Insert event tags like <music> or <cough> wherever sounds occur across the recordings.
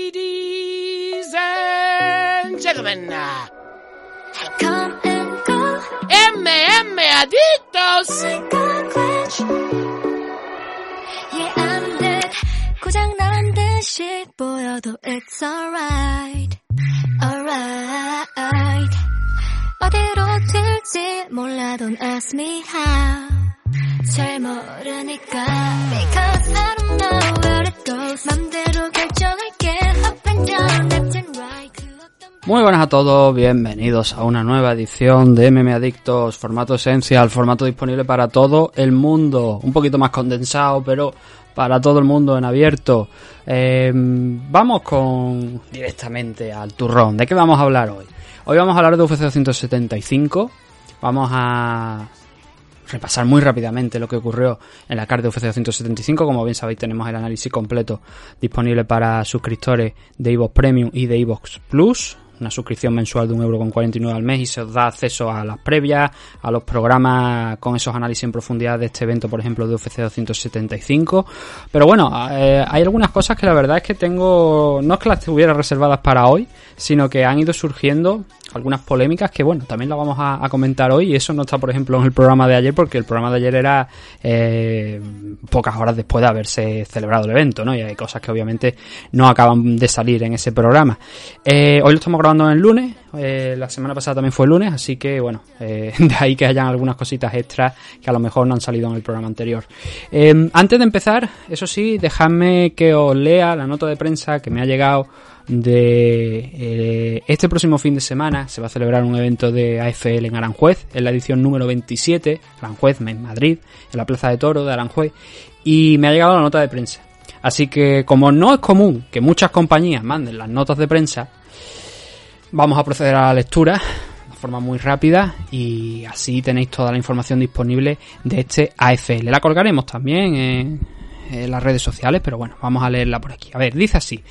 Ladies and gentlemen, Come and go MM Adictos. like a glitch Yeah I'm dead 고장난 듯이 보여도 it's alright alright 어디로 튈지 몰라 don't ask me how 잘 모르니까 Because I don't know where it goes 맘대로 결정할게 up and down left and right 그 어떤 Muy buenas a todos, bienvenidos a una nueva edición de MM Adictos, formato esencial, formato disponible para todo el mundo, un poquito más condensado, pero para todo el mundo en abierto. Eh, vamos con directamente al turrón. ¿De qué vamos a hablar hoy? Hoy vamos a hablar de UFC 275. Vamos a repasar muy rápidamente lo que ocurrió en la carta de UFC 275. Como bien sabéis, tenemos el análisis completo disponible para suscriptores de Evox Premium y de Evox Plus. Una suscripción mensual de 1,49€ al mes y se os da acceso a las previas, a los programas con esos análisis en profundidad de este evento, por ejemplo, de UFC 275. Pero bueno, eh, hay algunas cosas que la verdad es que tengo, no es que las tuviera reservadas para hoy, sino que han ido surgiendo algunas polémicas que bueno, también las vamos a, comentar hoy y eso no está por ejemplo en el programa de ayer porque el programa de ayer era eh, pocas horas después de haberse celebrado el evento, ¿no? Y hay cosas que obviamente no acaban de salir en ese programa. Eh, hoy lo estamos el lunes, eh, la semana pasada también fue el lunes, así que bueno, eh, <laughs> de ahí que hayan algunas cositas extras que a lo mejor no han salido en el programa anterior. Eh, antes de empezar, eso sí, dejadme que os lea la nota de prensa que me ha llegado de eh, este próximo fin de semana se va a celebrar un evento de AFL en Aranjuez, en la edición número 27, Aranjuez, en Madrid, en la Plaza de Toro de Aranjuez, y me ha llegado la nota de prensa. Así que como no es común que muchas compañías manden las notas de prensa, vamos a proceder a la lectura de forma muy rápida y así tenéis toda la información disponible de este AFL. La colgaremos también en, las redes sociales, pero bueno, vamos a leerla por aquí. A ver, dice así.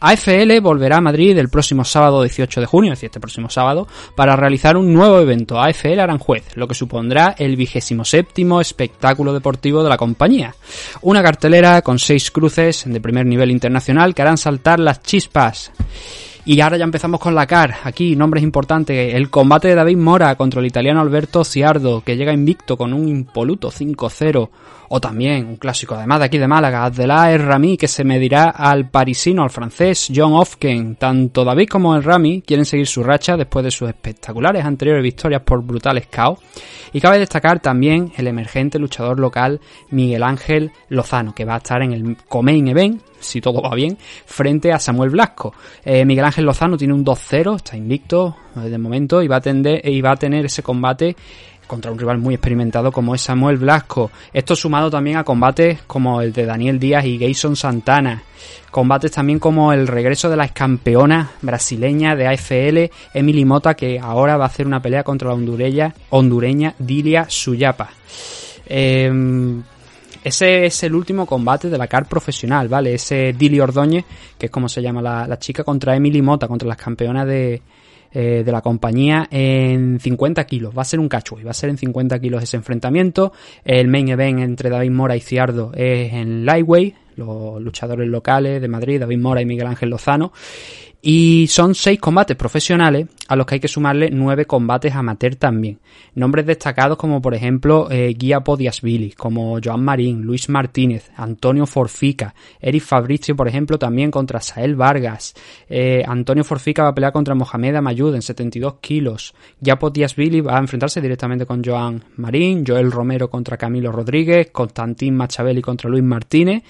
AFL volverá a Madrid el próximo sábado 18 de junio, es decir, este próximo sábado, para realizar un nuevo evento AFL Aranjuez, lo que supondrá el vigésimo séptimo espectáculo deportivo de la compañía. Una cartelera con seis cruces de primer nivel internacional que harán saltar las chispas. Y ahora ya empezamos con la CAR. Aquí, nombres importantes. El combate de David Mora contra el italiano Alberto Ciardo, que llega invicto con un impoluto 5-0. O también, un clásico además de aquí de Málaga, Abdelá El Rami, que se medirá al parisino, al francés John Ofken. Tanto David como el Rami quieren seguir su racha después de sus espectaculares anteriores victorias por brutales caos. Y cabe destacar también el emergente luchador local Miguel Ángel Lozano, que va a estar en el Comain Event, si todo va bien, frente a Samuel Blasco. Eh, Miguel Ángel Lozano tiene un 2-0, está invicto eh, de momento y va a, tender, y va a tener ese combate contra un rival muy experimentado como es Samuel Blasco. Esto sumado también a combates como el de Daniel Díaz y Gayson Santana. Combates también como el regreso de la campeona brasileña de AFL, Emily Mota, que ahora va a hacer una pelea contra la hondureña, hondureña Dilia Suyapa. Eh, ese es el último combate de la CAR profesional, ¿vale? Ese Dili Ordóñez, que es como se llama la, la chica, contra Emily Mota, contra las campeonas de, eh, de la compañía en 50 kilos. Va a ser un catchweight, va a ser en 50 kilos ese enfrentamiento. El main event entre David Mora y Ciardo es en lightweight, los luchadores locales de Madrid, David Mora y Miguel Ángel Lozano. Y son seis combates profesionales a los que hay que sumarle nueve combates amateur también. Nombres destacados como por ejemplo eh, Guía Podiasvili, como Joan Marín, Luis Martínez, Antonio Forfica, Eric Fabricio por ejemplo también contra Sael Vargas. Eh, Antonio Forfica va a pelear contra Mohamed Amayud en 72 kilos. Guía Podiasvili va a enfrentarse directamente con Joan Marín, Joel Romero contra Camilo Rodríguez, Constantín Machabeli contra Luis Martínez,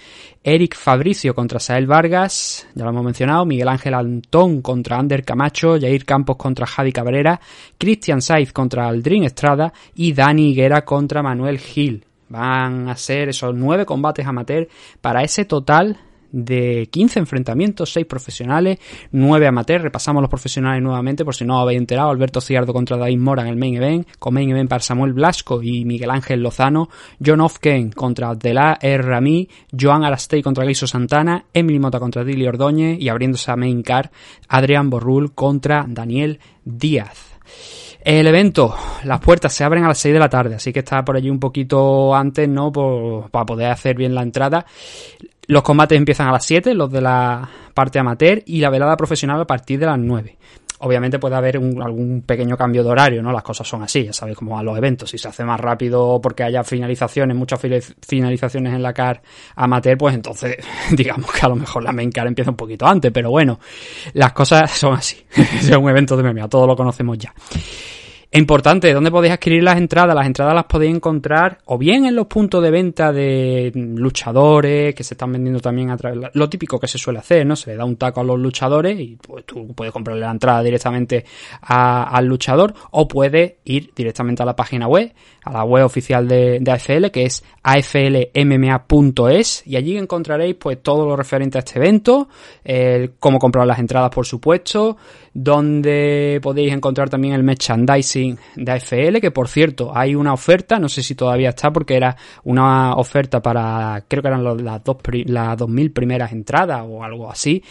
Eric Fabricio contra Sael Vargas, ya lo hemos mencionado, Miguel Ángel Antón contra Ander Camacho, Jair Campos contra Javi Cabrera, Christian Saiz contra Aldrin Estrada y Dani Higuera contra Manuel Gil. Van a ser esos nueve combates amateur para ese total de 15 enfrentamientos, 6 profesionales, 9 amateurs. Repasamos los profesionales nuevamente por si no os habéis enterado. Alberto Ciardo contra David Mora en el main event, con main event para Samuel Blasco y Miguel Ángel Lozano, John Ofken contra Abdelá R. Rami, Joan Arastey contra Gaiso Santana, Emily Mota contra Dili Ordóñez y abriéndose a main car, Adrián Borrul contra Daniel Díaz. El evento, las puertas se abren a las 6 de la tarde, así que está por allí un poquito antes, ¿no? para poder hacer bien la entrada. Los combates empiezan a las 7, los de la parte amateur, y la velada profesional a partir de las 9. Obviamente puede haber algún pequeño cambio de horario, ¿no? Las cosas son así, ya sabéis cómo van los eventos. Si se hace más rápido porque haya finalizaciones, muchas finalizaciones en la CAR amateur, pues entonces <laughs> digamos que a lo mejor la main CAR empieza un poquito antes, pero bueno, las cosas son así. <laughs> es un evento de MMA, todos lo conocemos ya. Importante, ¿dónde podéis adquirir las entradas? Las entradas las podéis encontrar o bien en los puntos de venta de luchadores que se están vendiendo también a través, lo típico que se suele hacer, ¿no? Se le da un taco a los luchadores y pues tú puedes comprarle la entrada directamente al luchador o puedes ir directamente a la página web, a la web oficial de, AFL que es aflmma.es y allí encontraréis pues todo lo referente a este evento, cómo comprar las entradas por supuesto, donde podéis encontrar también el merchandising de AFL, que por cierto hay una oferta, no sé si todavía está porque era una oferta para, creo que eran las dos, las 2.000 primeras entradas o algo así,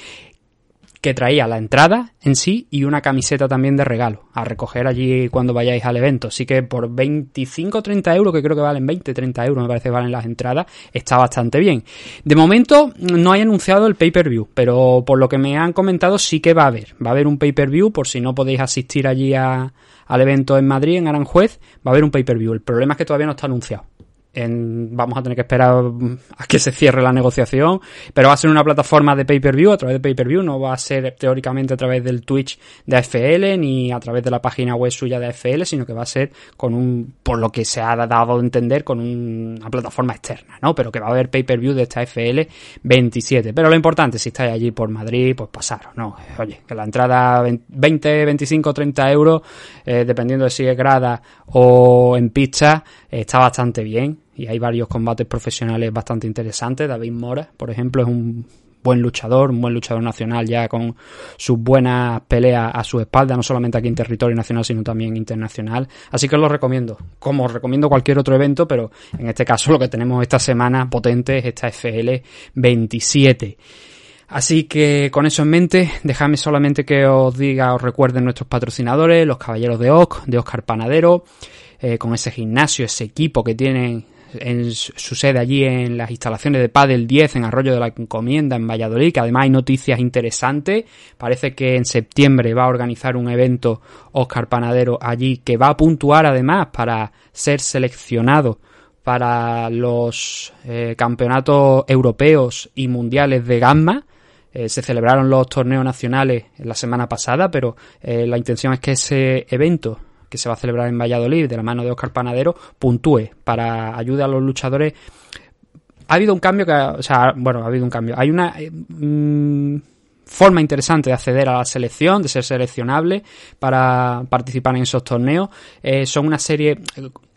que traía la entrada en sí y una camiseta también de regalo a recoger allí cuando vayáis al evento. Así que por 25 o 30 euros, que creo que valen 20, 30 euros me parece que valen las entradas, está bastante bien. De momento no hay anunciado el pay-per-view, pero por lo que me han comentado sí que va a haber. Va a haber un pay-per-view por si no podéis asistir allí al evento en Madrid, en Aranjuez, va a haber un pay-per-view. El problema es que todavía no está anunciado vamos a tener que esperar a que se cierre la negociación, pero va a ser una plataforma de pay-per-view, a través de pay-per-view, no va a ser teóricamente a través del Twitch de AFL ni a través de la página web suya de AFL, sino que va a ser con un, por lo que se ha dado a entender, con una plataforma externa, ¿no? Pero que va a haber pay-per-view de esta AFL 27. Pero lo importante, si estáis allí por Madrid, pues pasaros, ¿no? Oye, que la entrada 20, 25, 30 euros, eh, dependiendo de si es grada o en pista, está bastante bien y hay varios combates profesionales bastante interesantes. David Mora, por ejemplo, es un buen luchador, un buen luchador nacional ya con sus buenas peleas a su espalda, no solamente aquí en territorio nacional, sino también internacional. Así que os lo recomiendo, como os recomiendo cualquier otro evento, pero en este caso lo que tenemos esta semana potente es esta FL 27. Así que con eso en mente, dejadme solamente que os diga, os recuerden nuestros patrocinadores, los Caballeros de Oc, de Oscar Panadero, eh, con ese gimnasio, ese equipo que tienen en su sede allí en las instalaciones de Padel 10 en Arroyo de la Encomienda en Valladolid, que además hay noticias interesantes. Parece que en septiembre va a organizar un evento Oscar Panadero allí que va a puntuar además para ser seleccionado para los eh, campeonatos europeos y mundiales de gamma. Eh, se celebraron los torneos nacionales la semana pasada, pero eh, la intención es que ese evento que se va a celebrar en Valladolid de la mano de Oscar Panadero puntúe para ayudar a los luchadores. Ha habido un cambio que, o sea, bueno, ha habido un cambio. Hay una mm, forma interesante de acceder a la selección, de ser seleccionable para participar en esos torneos. Eh, son una serie,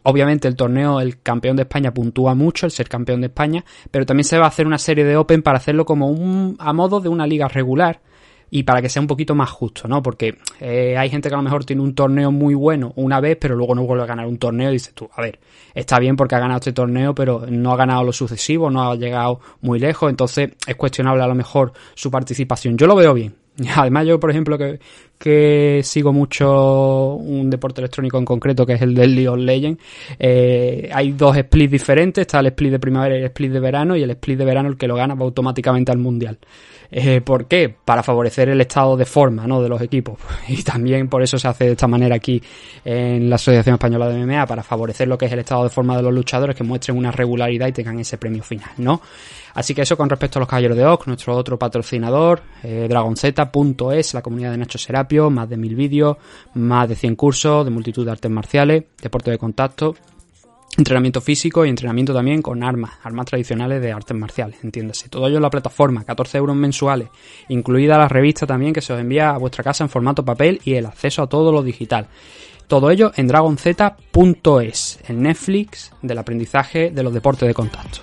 obviamente el torneo, el campeón de España puntúa mucho, el ser campeón de España, pero también se va a hacer una serie de Open para hacerlo como un, a modo de una liga regular y para que sea un poquito más justo, ¿no? Porque eh, hay gente que a lo mejor tiene un torneo muy bueno una vez, pero luego no vuelve a ganar un torneo y dices tú, a ver, está bien porque ha ganado este torneo, pero no ha ganado lo sucesivo, no ha llegado muy lejos, entonces es cuestionable a lo mejor su participación. Yo lo veo bien. <laughs> Además, yo, por ejemplo, que, que sigo mucho un deporte electrónico en concreto, que es el del League of Legends, eh, hay dos splits diferentes, está el split de primavera y el split de verano, y el split de verano el que lo gana va automáticamente al mundial. Eh, ¿Por qué? Para favorecer el estado de forma ¿no? de los equipos. <laughs> Y también por eso se hace de esta manera aquí en la Asociación Española de MMA, para favorecer lo que es el estado de forma de los luchadores, que muestren una regularidad y tengan ese premio final, ¿no? Así que eso con respecto a los Caballeros de Oc, nuestro otro patrocinador, eh, dragonzeta.es, la comunidad de Nacho Serapio, más de mil vídeos, más de 100 cursos de multitud de artes marciales, deporte de contacto, entrenamiento físico y entrenamiento también con armas, armas tradicionales de artes marciales, entiéndase. Todo ello en la plataforma, 14 euros mensuales, incluida la revista también que se os envía a vuestra casa en formato papel y el acceso a todo lo digital. Todo ello en dragonz.es, el Netflix del aprendizaje de los deportes de contacto.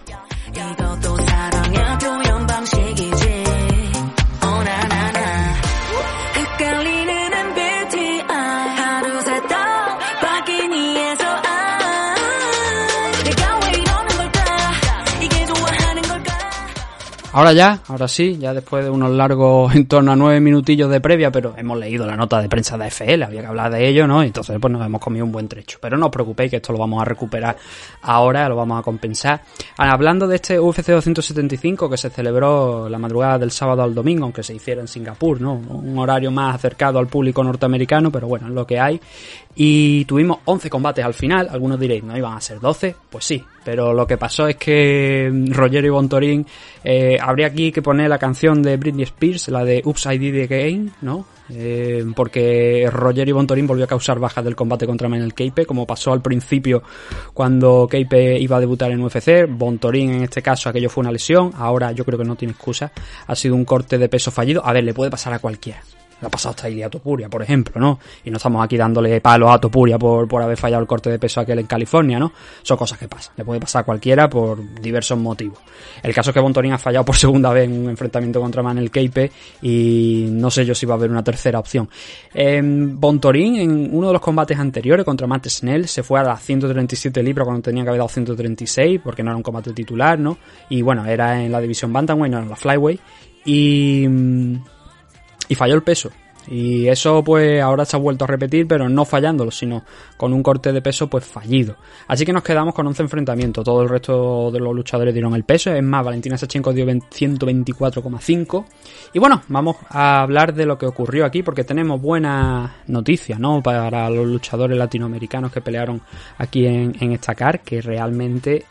Ahora ya, ahora sí, ya después de unos largos, en torno a nueve minutillos de previa, pero hemos leído la nota de prensa de FL, había que hablar de ello, ¿no? Entonces, pues nos hemos comido un buen trecho. Pero no os preocupéis que esto lo vamos a recuperar ahora, lo vamos a compensar. Ah, hablando de este UFC 275 que se celebró la madrugada del sábado al domingo, aunque se hiciera en Singapur, ¿no? Un horario más acercado al público norteamericano, pero bueno, es lo que hay. Y tuvimos 11 combates al final. Algunos diréis, ¿no iban a ser 12? Pues sí, pero lo que pasó es que Roger y Bontorín, eh, habría aquí que poner la canción de Britney Spears, la de I Did Again, ¿no? Eh, porque Roger y Bontorín volvió a causar bajas del combate contra Manel Keipe, como pasó al principio cuando Keipe iba a debutar en UFC. Bontorín, en este caso, aquello fue una lesión. Ahora yo creo que no tiene excusa. Ha sido un corte de peso fallido. A ver, le puede pasar a cualquiera. Ha pasado hasta a Topuria, por ejemplo, ¿no? Y no estamos aquí dándole palos a Topuria por, por haber fallado el corte de peso aquel en California, ¿no? Son cosas que pasan. Le puede pasar a cualquiera por diversos motivos. El caso es que Bontorín ha fallado por <laughs> segunda vez en un enfrentamiento contra Manel Keipe y no sé yo si va a haber una tercera opción. Eh, Bontorín en uno de los combates anteriores contra Matt Snell se fue a las 137 libras cuando tenía que haber dado 136 porque no era un combate titular, ¿no? Y bueno, era en la división Bantamweight, no era en la Flyweight. Y y falló el peso. Y eso pues ahora se ha vuelto a repetir, pero no fallándolo, sino con un corte de peso pues fallido. Así que nos quedamos con 11 enfrentamientos. Todo el resto de los luchadores dieron el peso. Es más, Valentina Sachenko dio 124,5. Y bueno, vamos a hablar de lo que ocurrió aquí porque tenemos buenas noticias, ¿no? Para los luchadores latinoamericanos que pelearon aquí en, en esta car, que realmente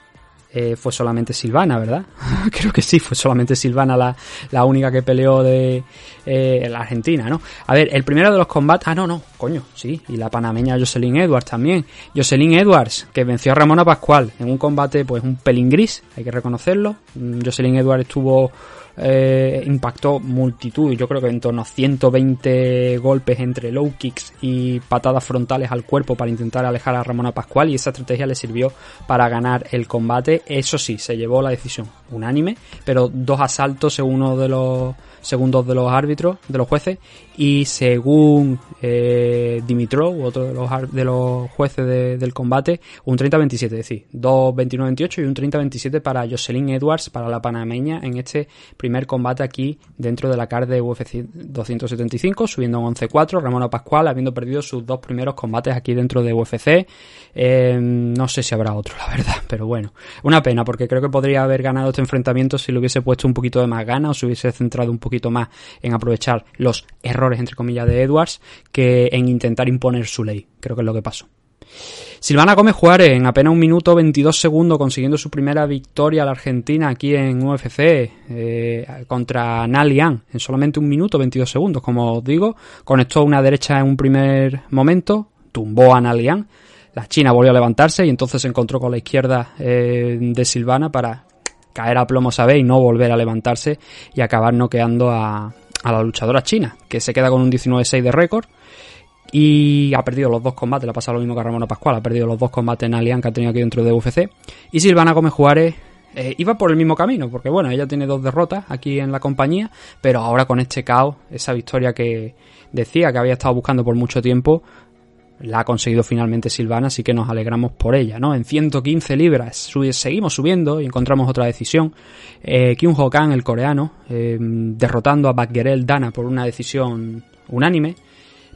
eh, fue solamente Silvana, ¿verdad? <laughs> Creo que sí, fue solamente Silvana la, la única que peleó de eh, la Argentina, ¿no? A ver, el primero de los combates... Ah, no, no, coño, sí. Y la panameña Jocelyn Edwards también. Jocelyn Edwards, que venció a Ramona Pascual en un combate, pues un pelín gris, hay que reconocerlo. Mm, Jocelyn Edwards estuvo eh, impactó multitud, yo creo que en torno a 120 golpes entre low kicks y patadas frontales al cuerpo para intentar alejar a Ramona Pascual y esa estrategia le sirvió para ganar el combate. Eso sí, se llevó la decisión unánime, pero dos asaltos según uno de los segundos de los árbitros, de los jueces, y según eh, Dimitrov, otro de los, de los jueces del combate, un 30-27, es decir, dos 29-28 y un 30-27 para Jocelyn Edwards, para la panameña, en este primer combate aquí dentro de la CAR de UFC 275, subiendo un 11-4, Ramona Pascual habiendo perdido sus dos primeros combates aquí dentro de UFC. Eh, no sé si habrá otro, la verdad, pero bueno, una pena porque creo que podría haber ganado este enfrentamiento si le hubiese puesto un poquito de más ganas o se hubiese centrado un poco poquito más en aprovechar los errores, entre comillas, de Edwards que en intentar imponer su ley. Creo que es lo que pasó. Silvana Gómez Juárez en apenas un minuto 22 segundos consiguiendo su primera victoria a la Argentina aquí en UFC eh, contra Nalian en solamente un minuto 22 segundos. Como os digo, conectó una derecha en un primer momento, tumbó a Nalian. La China volvió a levantarse y entonces se encontró con la izquierda eh, de Silvana para caer a plomo, ¿sabéis? Y no volver a levantarse y acabar noqueando a, a la luchadora china, que se queda con un 19-6 de récord. Y ha perdido los dos combates, le ha pasado lo mismo que a Ramona Pascual, ha perdido los dos combates en Alianza que ha tenido aquí dentro de UFC. Y Silvana Gómez Juárez eh, iba por el mismo camino, porque bueno, ella tiene dos derrotas aquí en la compañía, pero ahora con este caos, esa victoria que decía que había estado buscando por mucho tiempo, la ha conseguido finalmente Silvana, así que nos alegramos por ella, ¿no? En 115 libras seguimos subiendo y encontramos otra decisión. Eh, Kyung Ho Kang, el coreano, eh, derrotando a Bakgerel Dana por una decisión unánime.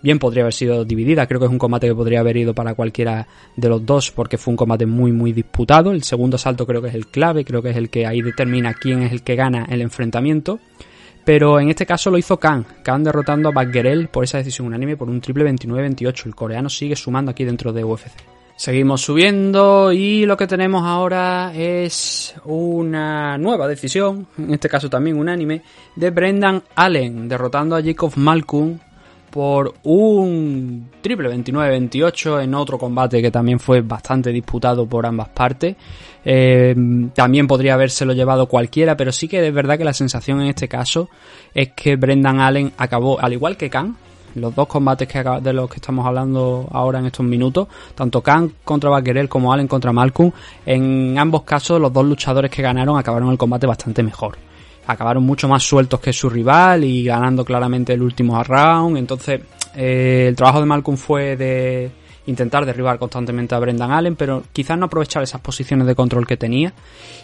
Bien podría haber sido dividida, creo que es un combate que podría haber ido para cualquiera de los dos porque fue un combate muy muy disputado. El segundo salto creo que es el clave, creo que es el que ahí determina quién es el que gana el enfrentamiento. Pero en este caso lo hizo Khan, Khan derrotando a Baggerel por esa decisión unánime por un triple 29-28. El coreano sigue sumando aquí dentro de UFC. Seguimos subiendo y lo que tenemos ahora es una nueva decisión, en este caso también unánime, de Brendan Allen derrotando a Jacob Malcolm por un triple 29-28 en otro combate que también fue bastante disputado por ambas partes. Eh, también podría habérselo llevado cualquiera, pero sí que es verdad que la sensación en este caso es que Brendan Allen acabó, al igual que Khan, los dos combates que, de los que estamos hablando ahora en estos minutos, tanto Khan contra Baquerel como Allen contra Malcolm, en ambos casos los dos luchadores que ganaron acabaron el combate bastante mejor acabaron mucho más sueltos que su rival y ganando claramente el último round. Entonces, eh, el trabajo de Malcolm fue de intentar derribar constantemente a Brendan Allen, pero quizás no aprovechar esas posiciones de control que tenía.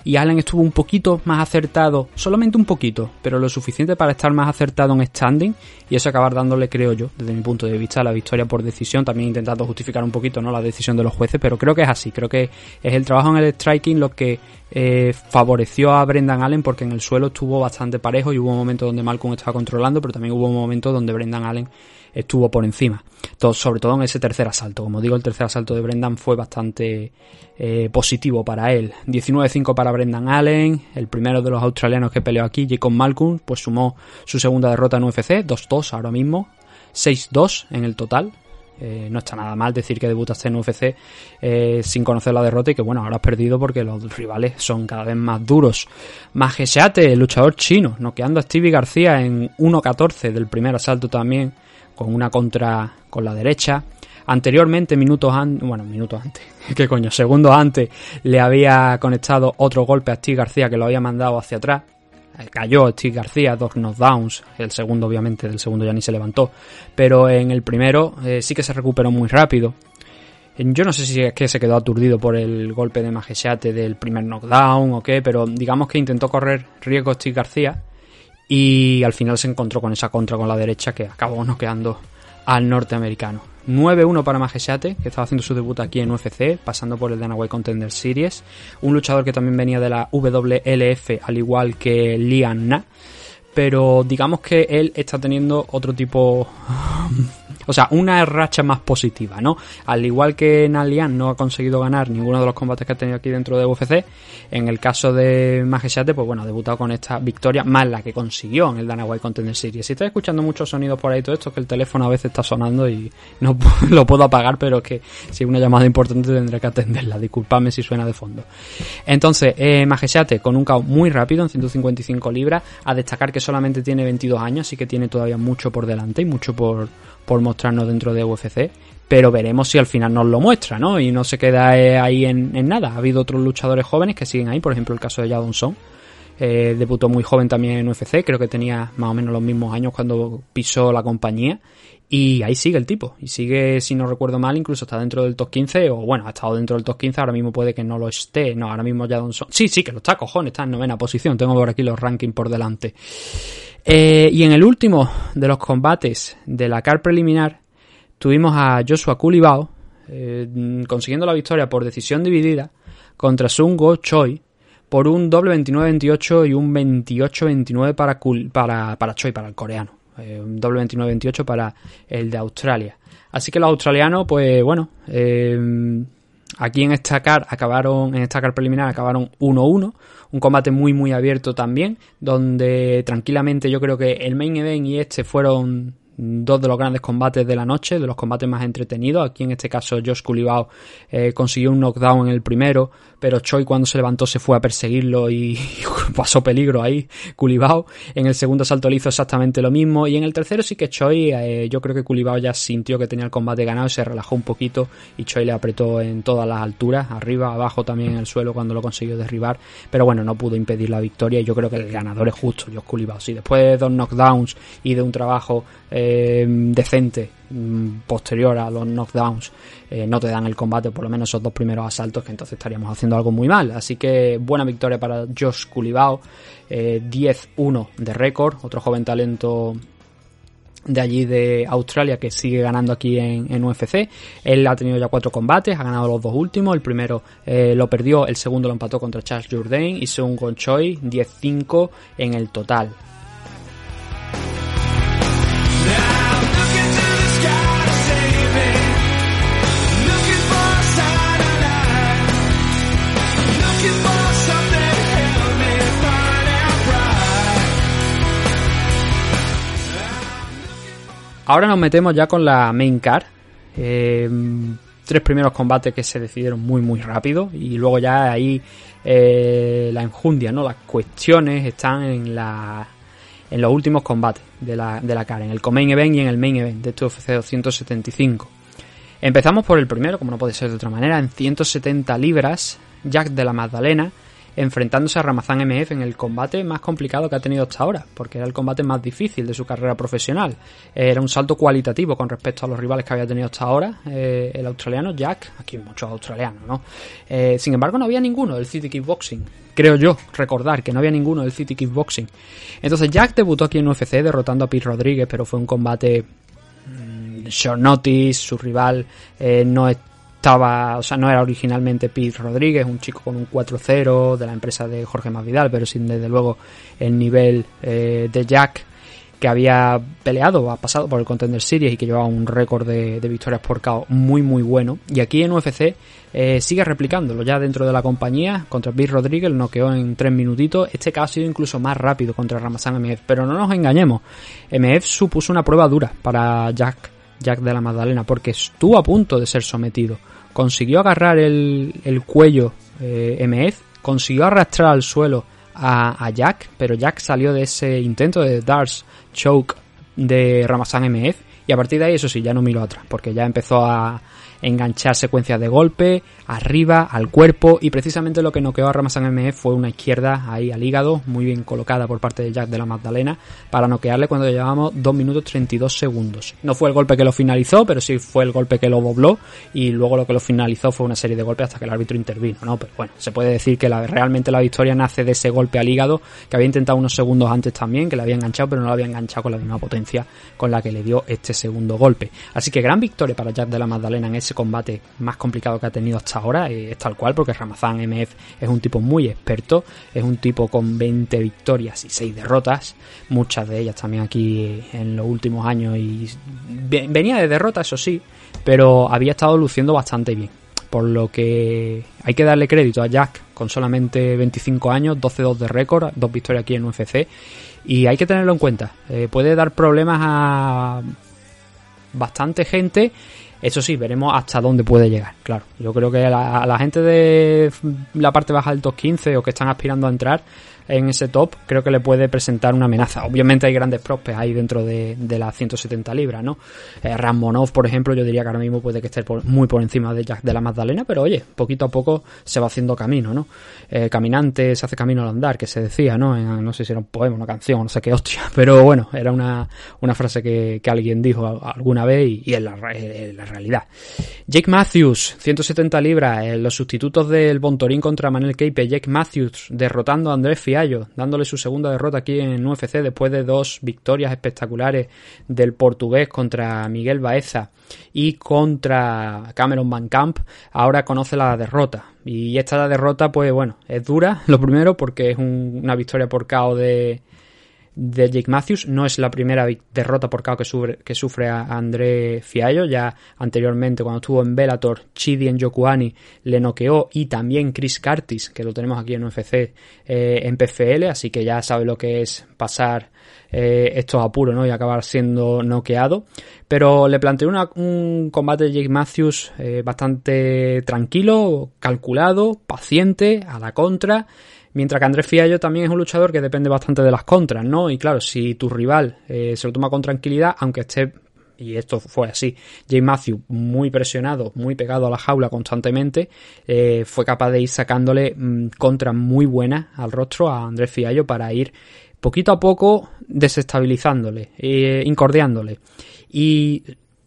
Y Allen estuvo un poquito más acertado, solamente un poquito, pero lo suficiente para estar más acertado en standing y eso acabar dándole, creo yo, desde mi punto de vista, la victoria por decisión. También intentando justificar un poquito no la decisión de los jueces, pero creo que es así. Creo que es el trabajo en el striking lo que eh, favoreció a Brendan Allen porque en el suelo estuvo bastante parejo y hubo un momento donde Malcolm estaba controlando, pero también hubo un momento donde Brendan Allen estuvo por encima. Sobre todo en ese tercer asalto. Como digo, el tercer asalto de Brendan fue bastante eh, positivo para él. 19-5 para Brendan Allen, el primero de los australianos que peleó aquí, Jacob Malcolm, pues sumó su segunda derrota en UFC, 2-2 ahora mismo, 6-2 en el total. Eh, no está nada mal decir que debutaste en UFC eh, sin conocer la derrota y que bueno, ahora has perdido porque los rivales son cada vez más duros. Majesate, el luchador chino, noqueando a Stevie García en 1-14 del primer asalto también con una contra con la derecha. Anteriormente, minutos antes, bueno, minutos antes, <laughs> qué coño, segundos antes, le había conectado otro golpe a Steve García que lo había mandado hacia atrás. Eh, cayó Steve García, dos knockdowns. El segundo, obviamente, del segundo ya ni se levantó. Pero en el primero eh, sí que se recuperó muy rápido. Yo no sé si es que se quedó aturdido por el golpe de Majesate del primer knockdown o qué, pero digamos que intentó correr riesgo Steve García y al final se encontró con esa contra con la derecha que acabó noqueando al norteamericano. 9-1 para Majesate, que estaba haciendo su debut aquí en UFC, pasando por el Dana White Contender Series. Un luchador que también venía de la WLF, al igual que Lian Na. Pero digamos que él está teniendo otro tipo o sea, una racha más positiva, ¿no? Al igual que Nalian no ha conseguido ganar ninguno de los combates que ha tenido aquí dentro de UFC, en el caso de Majesate, pues bueno, ha debutado con esta victoria, más la que consiguió en el Dana White Contender Series. Si estás escuchando muchos sonidos por ahí, todo esto, que el teléfono a veces está sonando y no <laughs> lo puedo apagar, pero es que si una llamada importante tendré que atenderla. Disculpadme si suena de fondo. Entonces, eh, con un KO muy rápido, en 155 libras, a destacar que solamente tiene 22 años, así que tiene todavía mucho por delante y mucho por por mostrarnos dentro de UFC, pero veremos si al final nos lo muestra, ¿no? Y no se queda eh, ahí en, nada. Ha habido otros luchadores jóvenes que siguen ahí, por ejemplo el caso de Jadonson. Eh, debutó muy joven también en UFC, creo que tenía más o menos los mismos años cuando pisó la compañía. Y ahí sigue el tipo. Y sigue, si no recuerdo mal, incluso está dentro del top 15. O bueno, ha estado dentro del top 15. Ahora mismo puede que no lo esté. No, ahora mismo Jadonson. Sí, sí, que lo está, cojones. Está en novena posición. Tengo por aquí los rankings por delante. Eh, y en el último de los combates de la car preliminar tuvimos a Joshua Kulibao eh, consiguiendo la victoria por decisión dividida contra Sungo Choi por un doble 29-28 y un 28-29 para, para, para Choi, para el coreano. Eh, un doble 29-28 para el de Australia. Así que los australianos, pues bueno, aquí en esta car acabaron, en esta car preliminar acabaron 1-1 un combate muy muy abierto también, donde tranquilamente yo creo que el main event y este fueron dos de los grandes combates de la noche, de los combates más entretenidos. Aquí en este caso Josh Culibao eh, consiguió un knockdown en el primero, pero Choi cuando se levantó se fue a perseguirlo y, <laughs> pasó peligro ahí, Culibao. En el segundo salto le hizo exactamente lo mismo y en el tercero sí que Choi, eh, yo creo que Culibao ya sintió que tenía el combate ganado y se relajó un poquito y Choi le apretó en todas las alturas, arriba, abajo también en el suelo cuando lo consiguió derribar, pero bueno, no pudo impedir la victoria y yo creo que el ganador es justo, Josh Culibao. Si después de dos knockdowns y de un trabajo eh, decente mm, posterior a los knockdowns eh, no te dan el combate, por lo menos esos dos primeros asaltos, que entonces estaríamos haciendo algo muy mal. Así que buena victoria para Josh Culibao, 10-1 eh, de récord, otro joven talento de allí de Australia que sigue ganando aquí en, UFC. Él ha tenido ya cuatro combates, ha ganado los dos últimos. El primero lo perdió, el segundo lo empató contra Charles Jourdain y Seung Choi 10-5 en el total. Ahora nos metemos ya con la main card. Eh, tres primeros combates que se decidieron muy muy rápido y luego ya ahí eh, la enjundia, ¿no? Las cuestiones están en la en los últimos combates de la, de la cara, en el co-main event y en el main event de este UFC 275. Empezamos por el primero, como no puede ser de otra manera, en 170 libras, Jack de la Magdalena enfrentándose a Ramazan MF en el combate más complicado que ha tenido hasta ahora, porque era el combate más difícil de su carrera profesional. Era un salto cualitativo con respecto a los rivales que había tenido hasta ahora eh, el australiano Jack, aquí muchos australianos, ¿no? Eh, sin embargo, no había ninguno del City Kickboxing. Creo yo recordar que no había ninguno del City Kickboxing. Entonces Jack debutó aquí en UFC derrotando a Pete Rodríguez, pero fue un combate mm, short notice, su rival eh, no estaba, o sea, no era originalmente Pete Rodríguez, un chico con un 4-0 de la empresa de Jorge Masvidal, pero sin desde luego el nivel eh, de Jack que había peleado, ha pasado por el Contender Series y que llevaba un récord de, victorias por KO muy muy bueno. Y aquí en UFC eh, sigue replicándolo ya dentro de la compañía. Contra Bill Rodríguez noqueó en 3 minutitos. Este caso ha sido incluso más rápido contra Ramazan MF. Pero no nos engañemos, MF supuso una prueba dura para Jack, Jack de la Magdalena, porque estuvo a punto de ser sometido. Consiguió agarrar el, cuello eh, MF, consiguió arrastrar al suelo a, a, Jack, pero Jack salió de ese intento de Dars choke de Ramazan MF y a partir de ahí eso sí, ya no miró atrás, porque ya empezó a, enganchar secuencias de golpe, arriba, al cuerpo, y precisamente lo que noqueó a Ramazan MF fue una izquierda ahí al hígado, muy bien colocada por parte de Jack de la Magdalena, para noquearle cuando llevábamos 2 minutos 32 segundos. No fue el golpe que lo finalizó, pero sí fue el golpe que lo dobló, y luego lo que lo finalizó fue una serie de golpes hasta que el árbitro intervino, ¿no? Pero bueno, se puede decir que realmente la victoria nace de ese golpe al hígado, que había intentado unos segundos antes también, que le había enganchado, pero no lo había enganchado con la misma potencia con la que le dio este segundo golpe. Así que gran victoria para Jack de la Magdalena en ese combate más complicado que ha tenido hasta ahora. es tal cual, porque Ramazan MF es un tipo muy experto, es un tipo con 20 victorias y 6 derrotas, muchas de ellas también aquí en los últimos años. Y venía de derrotas, eso sí, pero había estado luciendo bastante bien. Por lo que hay que darle crédito a Jack con solamente 25 años, 12-2 de récord, dos victorias aquí en UFC. Y hay que tenerlo en cuenta. Eh, puede dar problemas a bastante gente eso sí, veremos hasta dónde puede llegar, claro. Yo creo que a la gente de la parte baja del top 15 o que están aspirando a entrar, en ese top, creo que le puede presentar una amenaza. Obviamente hay grandes prospects ahí dentro de, las 170 libras, ¿no? Eh, Ramonov, por ejemplo, yo diría que ahora mismo puede que esté muy por encima de Jack de la Magdalena, pero oye, poquito a poco se va haciendo camino, ¿no? Eh, caminante se hace camino al andar, que se decía, ¿no? no sé si era un poema, una canción, no sé qué hostia, <laughs> pero bueno, era una, una frase que, alguien dijo alguna vez y, es la, realidad. Jake Matthews, 170 libras, eh, los sustitutos del Bontorín contra Manuel Keipe, Jake Matthews derrotando a Andrés Fiat dándole su segunda derrota aquí en UFC después de dos victorias espectaculares del portugués contra Miguel Baeza y contra Cameron Van Camp. Ahora conoce la derrota. Y esta derrota, pues bueno, es dura, <laughs> lo primero, porque es una victoria por KO de, de Jake Matthews. No es la primera derrota por KO que sufre, que sufre a André Fiallo. Ya anteriormente, cuando estuvo en Bellator, Chidi en Yokuani le noqueó y también Chris Curtis, que lo tenemos aquí en UFC, eh, en PFL. Así que ya sabe lo que es pasar eh, estos apuros ¿no? y acabar siendo noqueado. Pero le planteé un combate de Jake Matthews eh, bastante tranquilo, calculado, paciente, a la contra. Mientras que Andrés Fiallo también es un luchador que depende bastante de las contras, ¿no? Y claro, si tu rival eh, se lo toma con tranquilidad, aunque esté y esto fue así. Jay Matthew, muy presionado, muy pegado a la jaula constantemente, eh, fue capaz de ir sacándole mm, contras muy buenas al rostro a Andrés Fiallo para ir poquito a poco desestabilizándole, eh, incordiándole. Y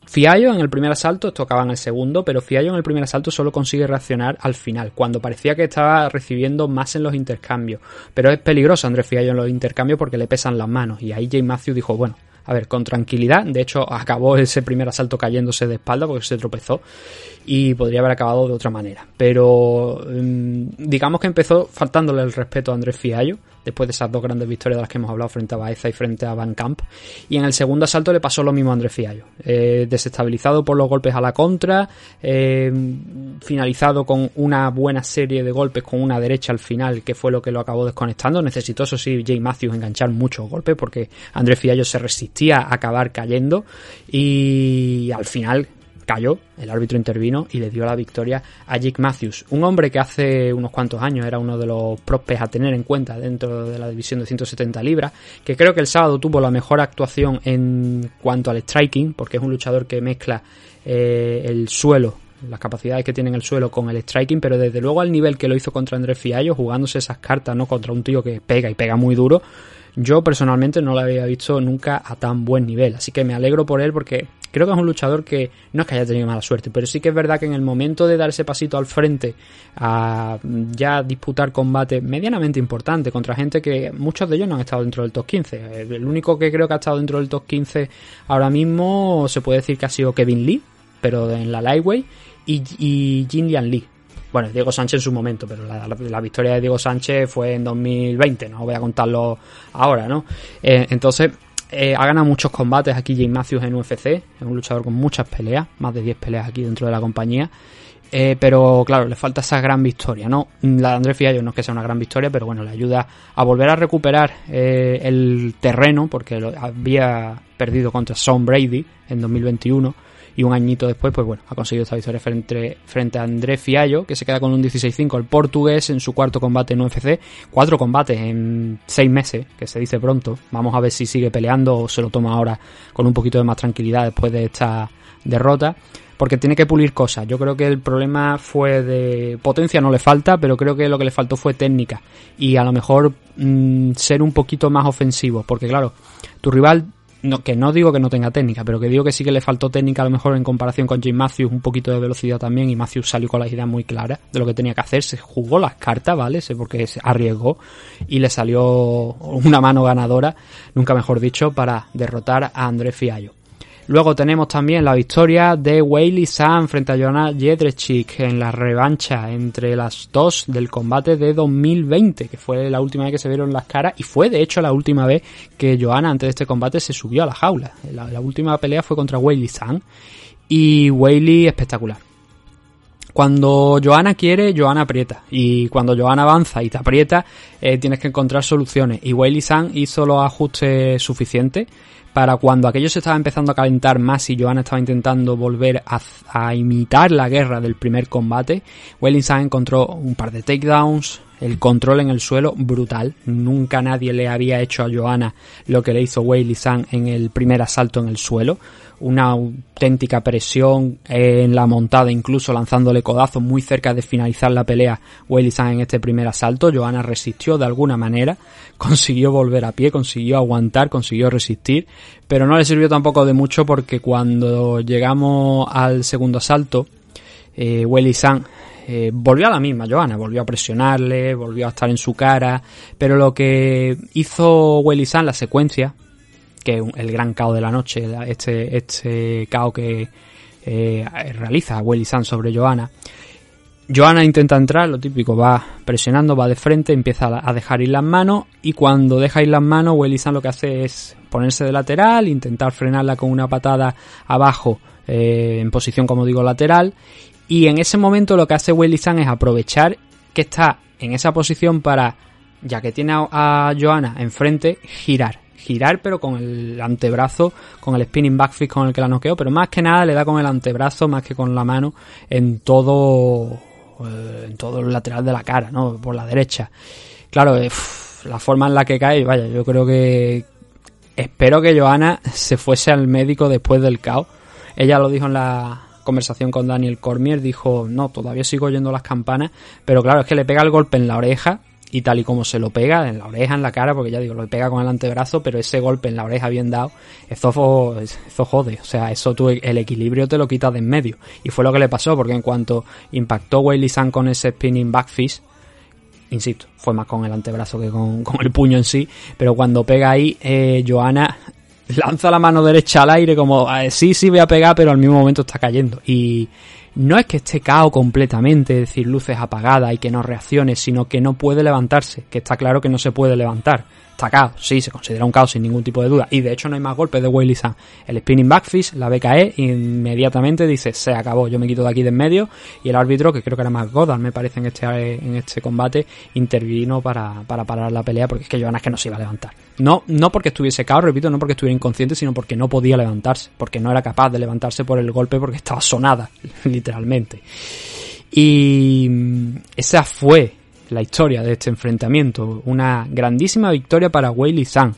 Fiallo en el primer asalto, esto en el segundo, pero Fiallo en el primer asalto solo consigue reaccionar al final, cuando parecía que estaba recibiendo más en los intercambios. Pero es peligroso Andrés Fiallo en los intercambios porque le pesan las manos. Y ahí Jay Matthew dijo, bueno, a ver, con tranquilidad. De hecho, acabó ese primer asalto cayéndose de espalda porque se tropezó y podría haber acabado de otra manera. Pero mm, digamos que empezó faltándole el respeto a Andrés Fiallo después de esas dos grandes victorias de las que hemos hablado frente a Baeza y frente a Van Camp. Y en el segundo asalto le pasó lo mismo a Andrés Fiallo. Eh, desestabilizado por los golpes a la contra, eh, finalizado con una buena serie de golpes con una derecha al final, que fue lo que lo acabó desconectando. Necesitó, eso sí, Jay Matthews enganchar muchos golpes porque Andrés Fiallo se resistía a acabar cayendo y al final cayó, el árbitro intervino y le dio la victoria a Jake Matthews, un hombre que hace unos cuantos años era uno de los prospects a tener en cuenta dentro de la división de 170 libras, que creo que el sábado tuvo la mejor actuación en cuanto al striking, porque es un luchador que mezcla eh, el suelo las capacidades que tiene en el suelo con el striking, pero desde luego al nivel que lo hizo contra Andrés Fiallo, jugándose esas cartas, ¿no? Contra un tío que pega y pega muy duro, yo personalmente no lo había visto nunca a tan buen nivel. Así que me alegro por él porque creo que es un luchador que no es que haya tenido mala suerte, pero sí que es verdad que en el momento de dar ese pasito al frente a ya disputar combate medianamente importante contra gente que muchos de ellos no han estado dentro del top 15. El único que creo que ha estado dentro del top 15 ahora mismo se puede decir que ha sido Kevin Lee, pero en la Lightweight, y, y Jin Lee bueno, Diego Sánchez en su momento, pero la, victoria de Diego Sánchez fue en 2020, no voy a contarlo ahora, ¿no? Eh, entonces, eh, ha ganado muchos combates aquí James Matthews en UFC, es un luchador con muchas peleas, más de 10 peleas aquí dentro de la compañía. Eh, pero claro, le falta esa gran victoria, ¿no? La de Andrés Fiallo no es que sea una gran victoria, pero bueno, le ayuda a volver a recuperar el terreno, porque lo había perdido contra Sean Brady en 2021 y un añito después, pues bueno, ha conseguido esta victoria frente, frente a André Fiallo, que se queda con un 16-5, el portugués en su cuarto combate en UFC, cuatro combates en seis meses, que se dice pronto, vamos a ver si sigue peleando o se lo toma ahora con un poquito de más tranquilidad después de esta derrota porque tiene que pulir cosas. Yo creo que el problema fue de potencia no le falta, pero creo que lo que le faltó fue técnica y a lo mejor mm, ser un poquito más ofensivo, porque claro, tu rival no, que no digo que no tenga técnica, pero que digo que sí que le faltó técnica a lo mejor en comparación con Jim Matthews, un poquito de velocidad también, y Matthews salió con las ideas muy claras de lo que tenía que hacer, se jugó las cartas, ¿vale? Porque se arriesgó y le salió una mano ganadora, nunca mejor dicho, para derrotar a André Fiallo. Luego tenemos también la victoria de Weili Sam frente a Joanna Jedrzejczyk en la revancha entre las dos del combate de 2020, que fue la última vez que se vieron las caras y fue de hecho la última vez que Joanna antes de este combate se subió a la jaula. La, última pelea fue contra Weili Sam y Weili espectacular. Cuando Joana quiere, Joana aprieta. Y cuando Joana avanza y te aprieta, eh, tienes que encontrar soluciones. Y Weili San hizo los ajustes suficientes para cuando aquello se estaba empezando a calentar más y Joanna estaba intentando volver a, imitar la guerra del primer combate, Wellington encontró un par de takedowns, el control en el suelo brutal. Nunca nadie le había hecho a Joanna lo que le hizo Weili San en el primer asalto en el suelo una auténtica presión en la montada, incluso lanzándole codazos muy cerca de finalizar la pelea. San en este primer asalto, Johanna resistió de alguna manera, <laughs> consiguió volver a pie, consiguió aguantar, consiguió resistir, pero no le sirvió tampoco de mucho porque cuando llegamos al segundo asalto, eh, San eh, volvió a la misma, Johanna, volvió a presionarle, volvió a estar en su cara, pero lo que hizo San, la secuencia, que es el gran caos de la noche, este, este caos que eh, realiza Welly San sobre Johanna. Johanna intenta entrar, lo típico, va presionando, va de frente, empieza a dejar ir las manos y cuando deja ir las manos, Welly San lo que hace es ponerse de lateral, intentar frenarla con una patada abajo eh, en posición, como digo, lateral y en ese momento lo que hace Welly San es aprovechar que está en esa posición para, ya que tiene a Johanna enfrente, girar girar, pero con el antebrazo, con el spinning backfist con el que la noqueó, pero más que nada le da con el antebrazo más que con la mano en todo, eh, en todo el lateral de la cara, ¿no? Por la derecha. Claro, eh, la forma en la que cae, vaya, yo creo que espero que Johanna se fuese al médico después del caos. Ella lo dijo en la conversación con Daniel Cormier, dijo, no, todavía sigo oyendo las campanas, pero claro, es que le pega el golpe en la oreja y tal y como se lo pega en la oreja, en la cara, porque ya digo, lo pega con el antebrazo, pero ese golpe en la oreja bien dado, eso, jode, o sea, eso tú, el equilibrio te lo quitas de en medio. Y fue lo que le pasó, porque en cuanto impactó Weili San con ese spinning backfist, insisto, fue más con el antebrazo que con, el puño en sí, pero cuando pega ahí, eh, lanza la mano derecha al aire como, eh, sí, sí voy a pegar, pero al mismo momento está cayendo. Y no es que esté cao completamente, decir, luces apagadas y que no reaccione, sino que no puede levantarse, que está claro que no se puede levantar. Está caos, sí, se considera un caos sin ningún tipo de duda. Y de hecho no hay más golpes de San. El spinning backfish, la BKE, inmediatamente dice, se acabó, yo me quito de aquí de en medio. Y el árbitro, que creo que era más Goddard, me parece, en este, en este combate, intervino para, para parar la pelea, porque es que Jonas que no se iba a levantar. No, no porque estuviese caos, repito, no porque estuviera inconsciente, sino porque no podía levantarse, porque no era capaz de levantarse por el golpe porque estaba sonada, <laughs> literalmente. Y mm, esa fue la historia de este enfrentamiento. Una grandísima victoria para Weili San.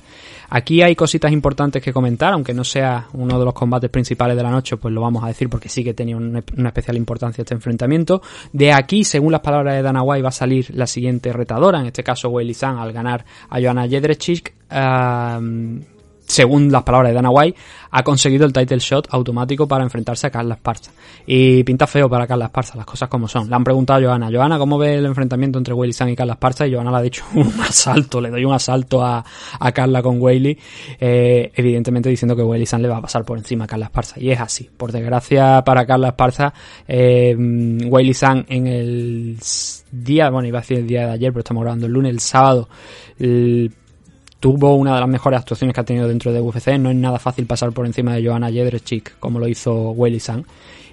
Aquí hay cositas importantes que comentar, aunque no sea uno de los combates principales de la noche, pues lo vamos a decir porque sí que tenía una, especial importancia este enfrentamiento. De aquí, según las palabras de Dana White, va a salir la siguiente retadora, en este caso Weili Zhang, al ganar a Joanna Jedrzejczyk según las palabras de Dana White, ha conseguido el title shot automático para enfrentarse a Carla Esparza. Y pinta feo para Carla Esparza, las cosas como son. Le han preguntado a Johanna, Johanna, ¿cómo ve el enfrentamiento entre Weili San y Carla Esparza? Y Johanna le ha dicho <laughs> un asalto, le doy un asalto a, Carla con Weili, eh, evidentemente diciendo que Weili San le va a pasar por encima a Carla Esparza. Y es así. Por desgracia para Carla Esparza, eh, Weili San en el día, bueno, iba a decir el día de ayer, pero estamos grabando el lunes, el sábado, el tuvo una de las mejores actuaciones que ha tenido dentro de UFC. No es nada fácil pasar por encima de Joanna Jedrzejczyk como lo hizo Weili San.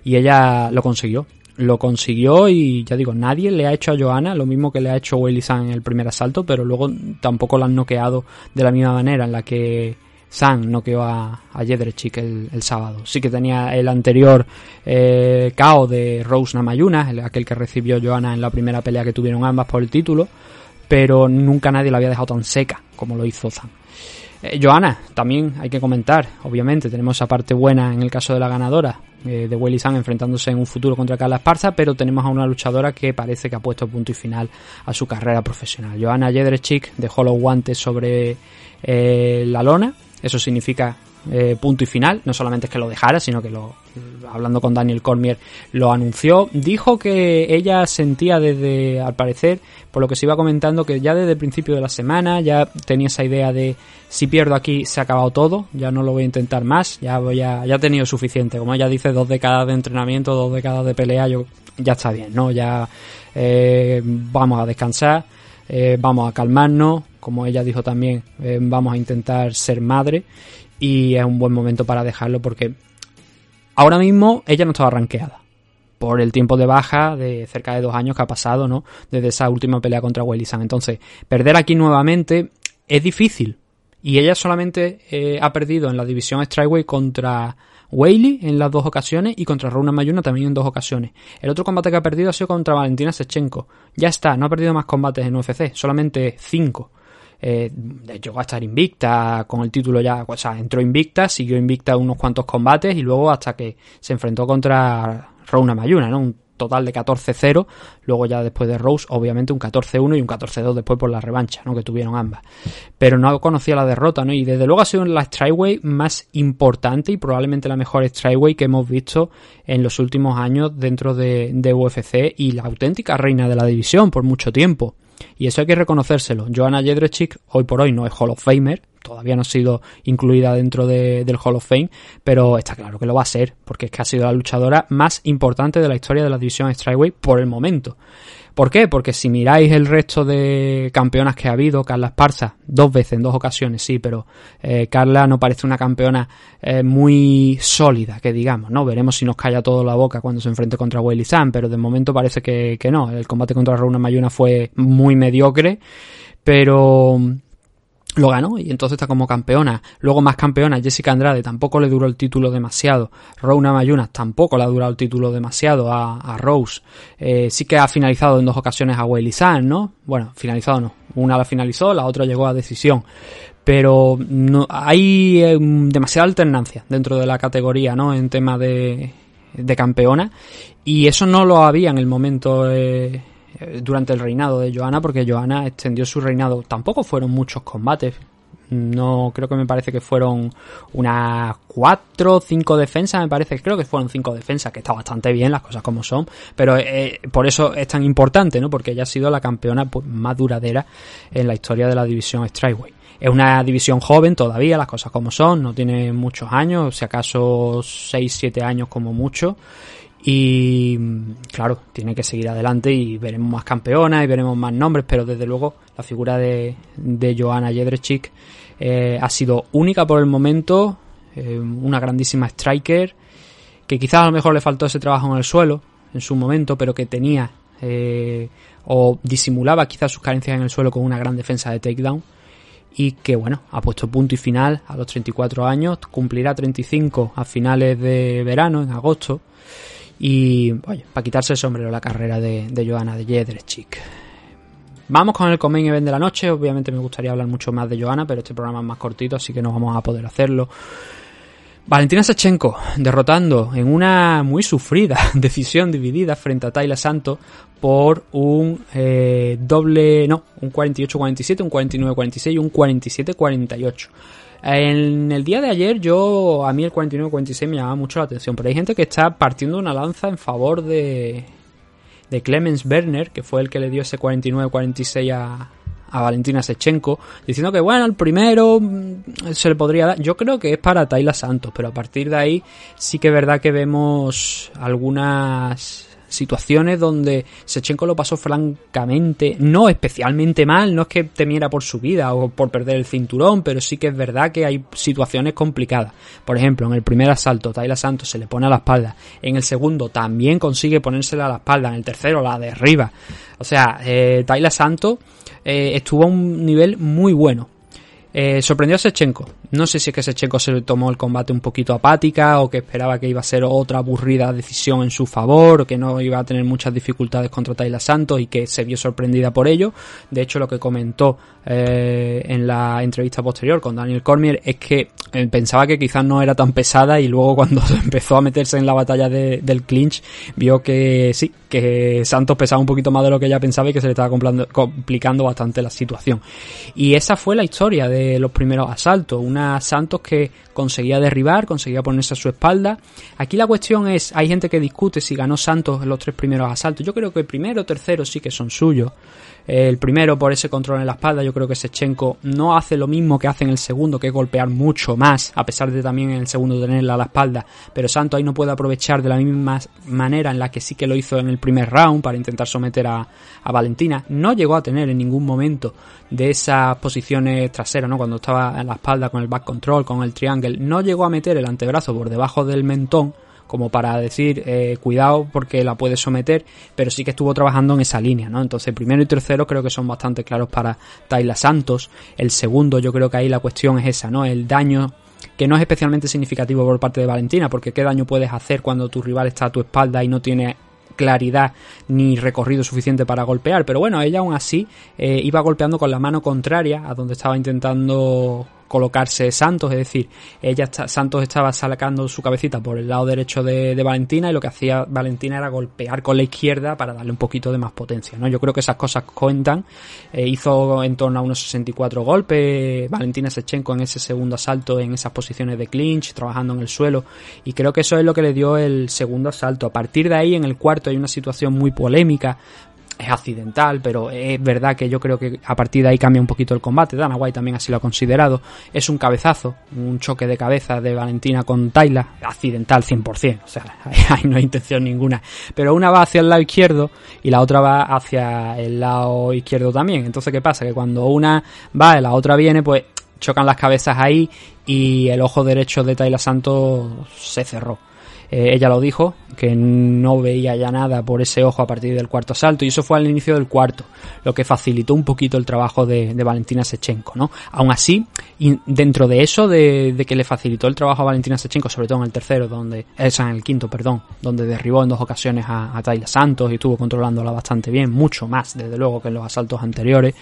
Y ella lo consiguió. Lo consiguió y ya digo, nadie le ha hecho a Joanna lo mismo que le ha hecho Weili San en el primer asalto, pero luego tampoco la han noqueado de la misma manera en la que San noqueó a, a Jedrzejczyk el, sábado. Sí que tenía el anterior eh, KO de Rose Namayuna, aquel que recibió Joanna en la primera pelea que tuvieron ambas por el título pero nunca nadie la había dejado tan seca como lo hizo Zan. Eh, Joana, también hay que comentar, obviamente, tenemos esa parte buena en el caso de la ganadora, eh, de Welly San enfrentándose en un futuro contra Carla Esparza, pero tenemos a una luchadora que parece que ha puesto punto y final a su carrera profesional. Joana Jedrzejczyk dejó los guantes sobre eh, la lona, eso significa eh, punto y final. No solamente es que lo dejara, sino que lo, hablando con Daniel Cormier, lo anunció. Dijo que ella sentía desde, al parecer, por lo que se iba comentando, que ya desde el principio de la semana ya tenía esa idea de si pierdo aquí se ha acabado todo, ya no lo voy a intentar más, ya voy a, ya he tenido suficiente. Como ella dice, dos décadas de entrenamiento, dos décadas de pelea, yo ya está bien, ¿no? Ya eh, vamos a descansar, eh, vamos a calmarnos, como ella dijo también, vamos a intentar ser madre y es un buen momento para dejarlo porque ahora mismo ella no estaba rankeada por el tiempo de baja de cerca de dos años que ha pasado, ¿no? Desde esa última pelea contra Wellisan. Entonces, perder aquí nuevamente es difícil. Y ella solamente eh, ha perdido en la división Strikeway contra Whaley en las dos ocasiones y contra Runa Mayuna también en dos ocasiones. El otro combate que ha perdido ha sido contra Valentina Sechenko. Ya está, no ha perdido más combates en UFC, solamente cinco eh, llegó a estar invicta con el título ya, o sea, entró invicta, siguió invicta unos cuantos combates y luego hasta que se enfrentó contra Rouna Mayuna, ¿no? Un total de 14-0, luego ya después de Rose, obviamente un 14-1 y un 14-2 después por la revancha, ¿no? Que tuvieron ambas. Pero no conocía la derrota, ¿no? Y desde luego ha sido la Strikeway más importante y probablemente la mejor Strikeway que hemos visto en los últimos años dentro de, de UFC y la auténtica reina de la división por mucho tiempo. Y eso hay que reconocérselo. Joanna Jedrzejczyk hoy por hoy no es Hall of Famer, todavía no ha sido incluida dentro del Hall of Fame, pero está claro que lo va a ser, porque es que ha sido la luchadora más importante de la historia de la división Strikeway por el momento. ¿Por qué? Porque si miráis el resto de campeonas que ha habido, Carla Esparza, dos veces, en dos ocasiones, sí, pero eh, Carla no parece una campeona eh, muy sólida, que digamos, ¿no? Veremos si nos calla todo la boca cuando se enfrente contra Weili San, pero de momento parece que, que no. El combate contra Rauna Mayuna fue muy mediocre, pero lo ganó y entonces está como campeona. Luego más campeona, Jessica Andrade tampoco le duró el título demasiado. Rona Mayunas tampoco le ha durado el título demasiado a, Rose. Eh, sí que ha finalizado en dos ocasiones a Weili San, ¿no? Bueno, finalizado no. Una la finalizó, la otra llegó a decisión. Pero no, hay eh, demasiada alternancia dentro de la categoría, ¿no? En tema de, de campeona. Y eso no lo había en el momento... Eh, durante el reinado de Johanna, porque Johanna extendió su reinado. Tampoco fueron muchos combates. No creo que me parece que fueron unas cuatro cinco defensas, me parece, creo que fueron cinco defensas, que está bastante bien las cosas como son, pero eh, por eso es tan importante, ¿no? Porque ella ha sido la campeona pues, más duradera en la historia de la división Strikeway. Es una división joven todavía, las cosas como son, no tiene muchos años, si acaso 6, 7 años como mucho. Y claro, tiene que seguir adelante y veremos más campeonas y veremos más nombres, pero desde luego la figura de, de Joanna Jedrzejczyk eh, ha sido única por el momento, eh, una grandísima striker, que quizás a lo mejor le faltó ese trabajo en el suelo en su momento, pero que tenía eh, o disimulaba quizás sus carencias en el suelo con una gran defensa de takedown y que bueno, ha puesto punto y final a los 34 años, cumplirá 35 a finales de verano, en agosto, y, oye, para quitarse el sombrero la carrera de, de Johanna de Jedrzejczyk. Vamos con el main event de la noche. Obviamente me gustaría hablar mucho más de Joana, pero este programa es más cortito, así que no vamos a poder hacerlo. Valentina Sechenko derrotando en una muy sufrida <laughs> decisión dividida frente a Tayla Santos por un eh, doble, no, un 48-47, un 49-46 y un 47-48. En el día de ayer yo, a mí el 49-46 me llamaba mucho la atención, pero hay gente que está partiendo una lanza en favor de, de Clemens Werner, que fue el que le dio ese 49-46 a, a Valentina Sechenko, diciendo que bueno, el primero mm, se le podría dar. Yo creo que es para Tayla Santos, pero a partir de ahí sí que es verdad que vemos algunas situaciones donde Sechenko lo pasó francamente, no especialmente mal, no es que temiera por su vida o por perder el cinturón, pero sí que es verdad que hay situaciones complicadas. Por ejemplo, en el primer asalto, Tayla Santos se le pone a la espalda, en el segundo también consigue ponérsela a la espalda, en el tercero la derriba. O sea, eh, Tayla Santos eh, estuvo a un nivel muy bueno. Eh, sorprendió a Sechenko. No sé si es que Sechenko se tomó el combate un poquito apática o que esperaba que iba a ser otra aburrida decisión en su favor o que no iba a tener muchas dificultades contra Tayla Santos y que se vio sorprendida por ello. De hecho, lo que comentó eh, en la entrevista posterior con Daniel Cormier es que eh, pensaba que quizás no era tan pesada y luego cuando <laughs> empezó a meterse en la batalla del clinch vio que sí, que Santos pesaba un poquito más de lo que ella pensaba y que se le estaba complicando bastante la situación. Y esa fue la historia de los primeros asaltos. Una Santos que conseguía derribar, conseguía ponerse a su espalda. Aquí la cuestión es, hay gente que discute si ganó Santos en los tres primeros asaltos. Yo creo que el primero, tercero sí que son suyos. El primero por ese control en la espalda, yo creo que Sechenko no hace lo mismo que hace en el segundo, que es golpear mucho más, a pesar de también en el segundo tenerla a la espalda. Pero Santos ahí no puede aprovechar de la misma manera en la que sí que lo hizo en el primer round para intentar someter a, a Valentina. No llegó a tener en ningún momento de esas posiciones traseras, ¿no? Cuando estaba en la espalda con el back control, con el triangle, no llegó a meter el antebrazo por debajo del mentón como para decir eh, cuidado porque la puede someter, pero sí que estuvo trabajando en esa línea, ¿no? Entonces, primero y tercero creo que son bastante claros para Tayla Santos. El segundo, yo creo que ahí la cuestión es esa, ¿no? El daño que no es especialmente significativo por parte de Valentina, porque qué daño puedes hacer cuando tu rival está a tu espalda y no tiene claridad ni recorrido suficiente para golpear, pero bueno, ella aún así eh, iba golpeando con la mano contraria a donde estaba intentando colocarse Santos, es decir, ella Santos estaba sacando su cabecita por el lado derecho de, Valentina y lo que hacía Valentina era golpear con la izquierda para darle un poquito de más potencia, ¿no? Yo creo que esas cosas cuentan. Eh, hizo en torno a unos 64 golpes Valentina Sechenko en ese segundo asalto en esas posiciones de clinch, trabajando en el suelo y creo que eso es lo que le dio el segundo asalto. A partir de ahí en el cuarto hay una situación muy polémica es accidental, pero es verdad que yo creo que a partir de ahí cambia un poquito el combate. Dana White también así lo ha considerado. Es un cabezazo, un choque de cabeza de Valentina con Tayla, accidental 100%, o sea, <laughs> ahí no hay intención ninguna. Pero una va hacia el lado izquierdo y la otra va hacia el lado izquierdo también. Entonces, ¿qué pasa? Que cuando una va y la otra viene, pues chocan las cabezas ahí y el ojo derecho de Tayla Santos se cerró. Eh, ella lo dijo, que no veía ya nada por ese ojo a partir del cuarto asalto, y eso fue al inicio del cuarto, lo que facilitó un poquito el trabajo de, Valentina Sechenko, ¿no? Aún así, y dentro de eso, de, que le facilitó el trabajo a Valentina Sechenko, sobre todo en el tercero, donde, esa en el quinto, perdón, donde derribó en dos ocasiones a, a Tayla Santos y estuvo controlándola bastante bien, mucho más, desde luego, que en los asaltos anteriores,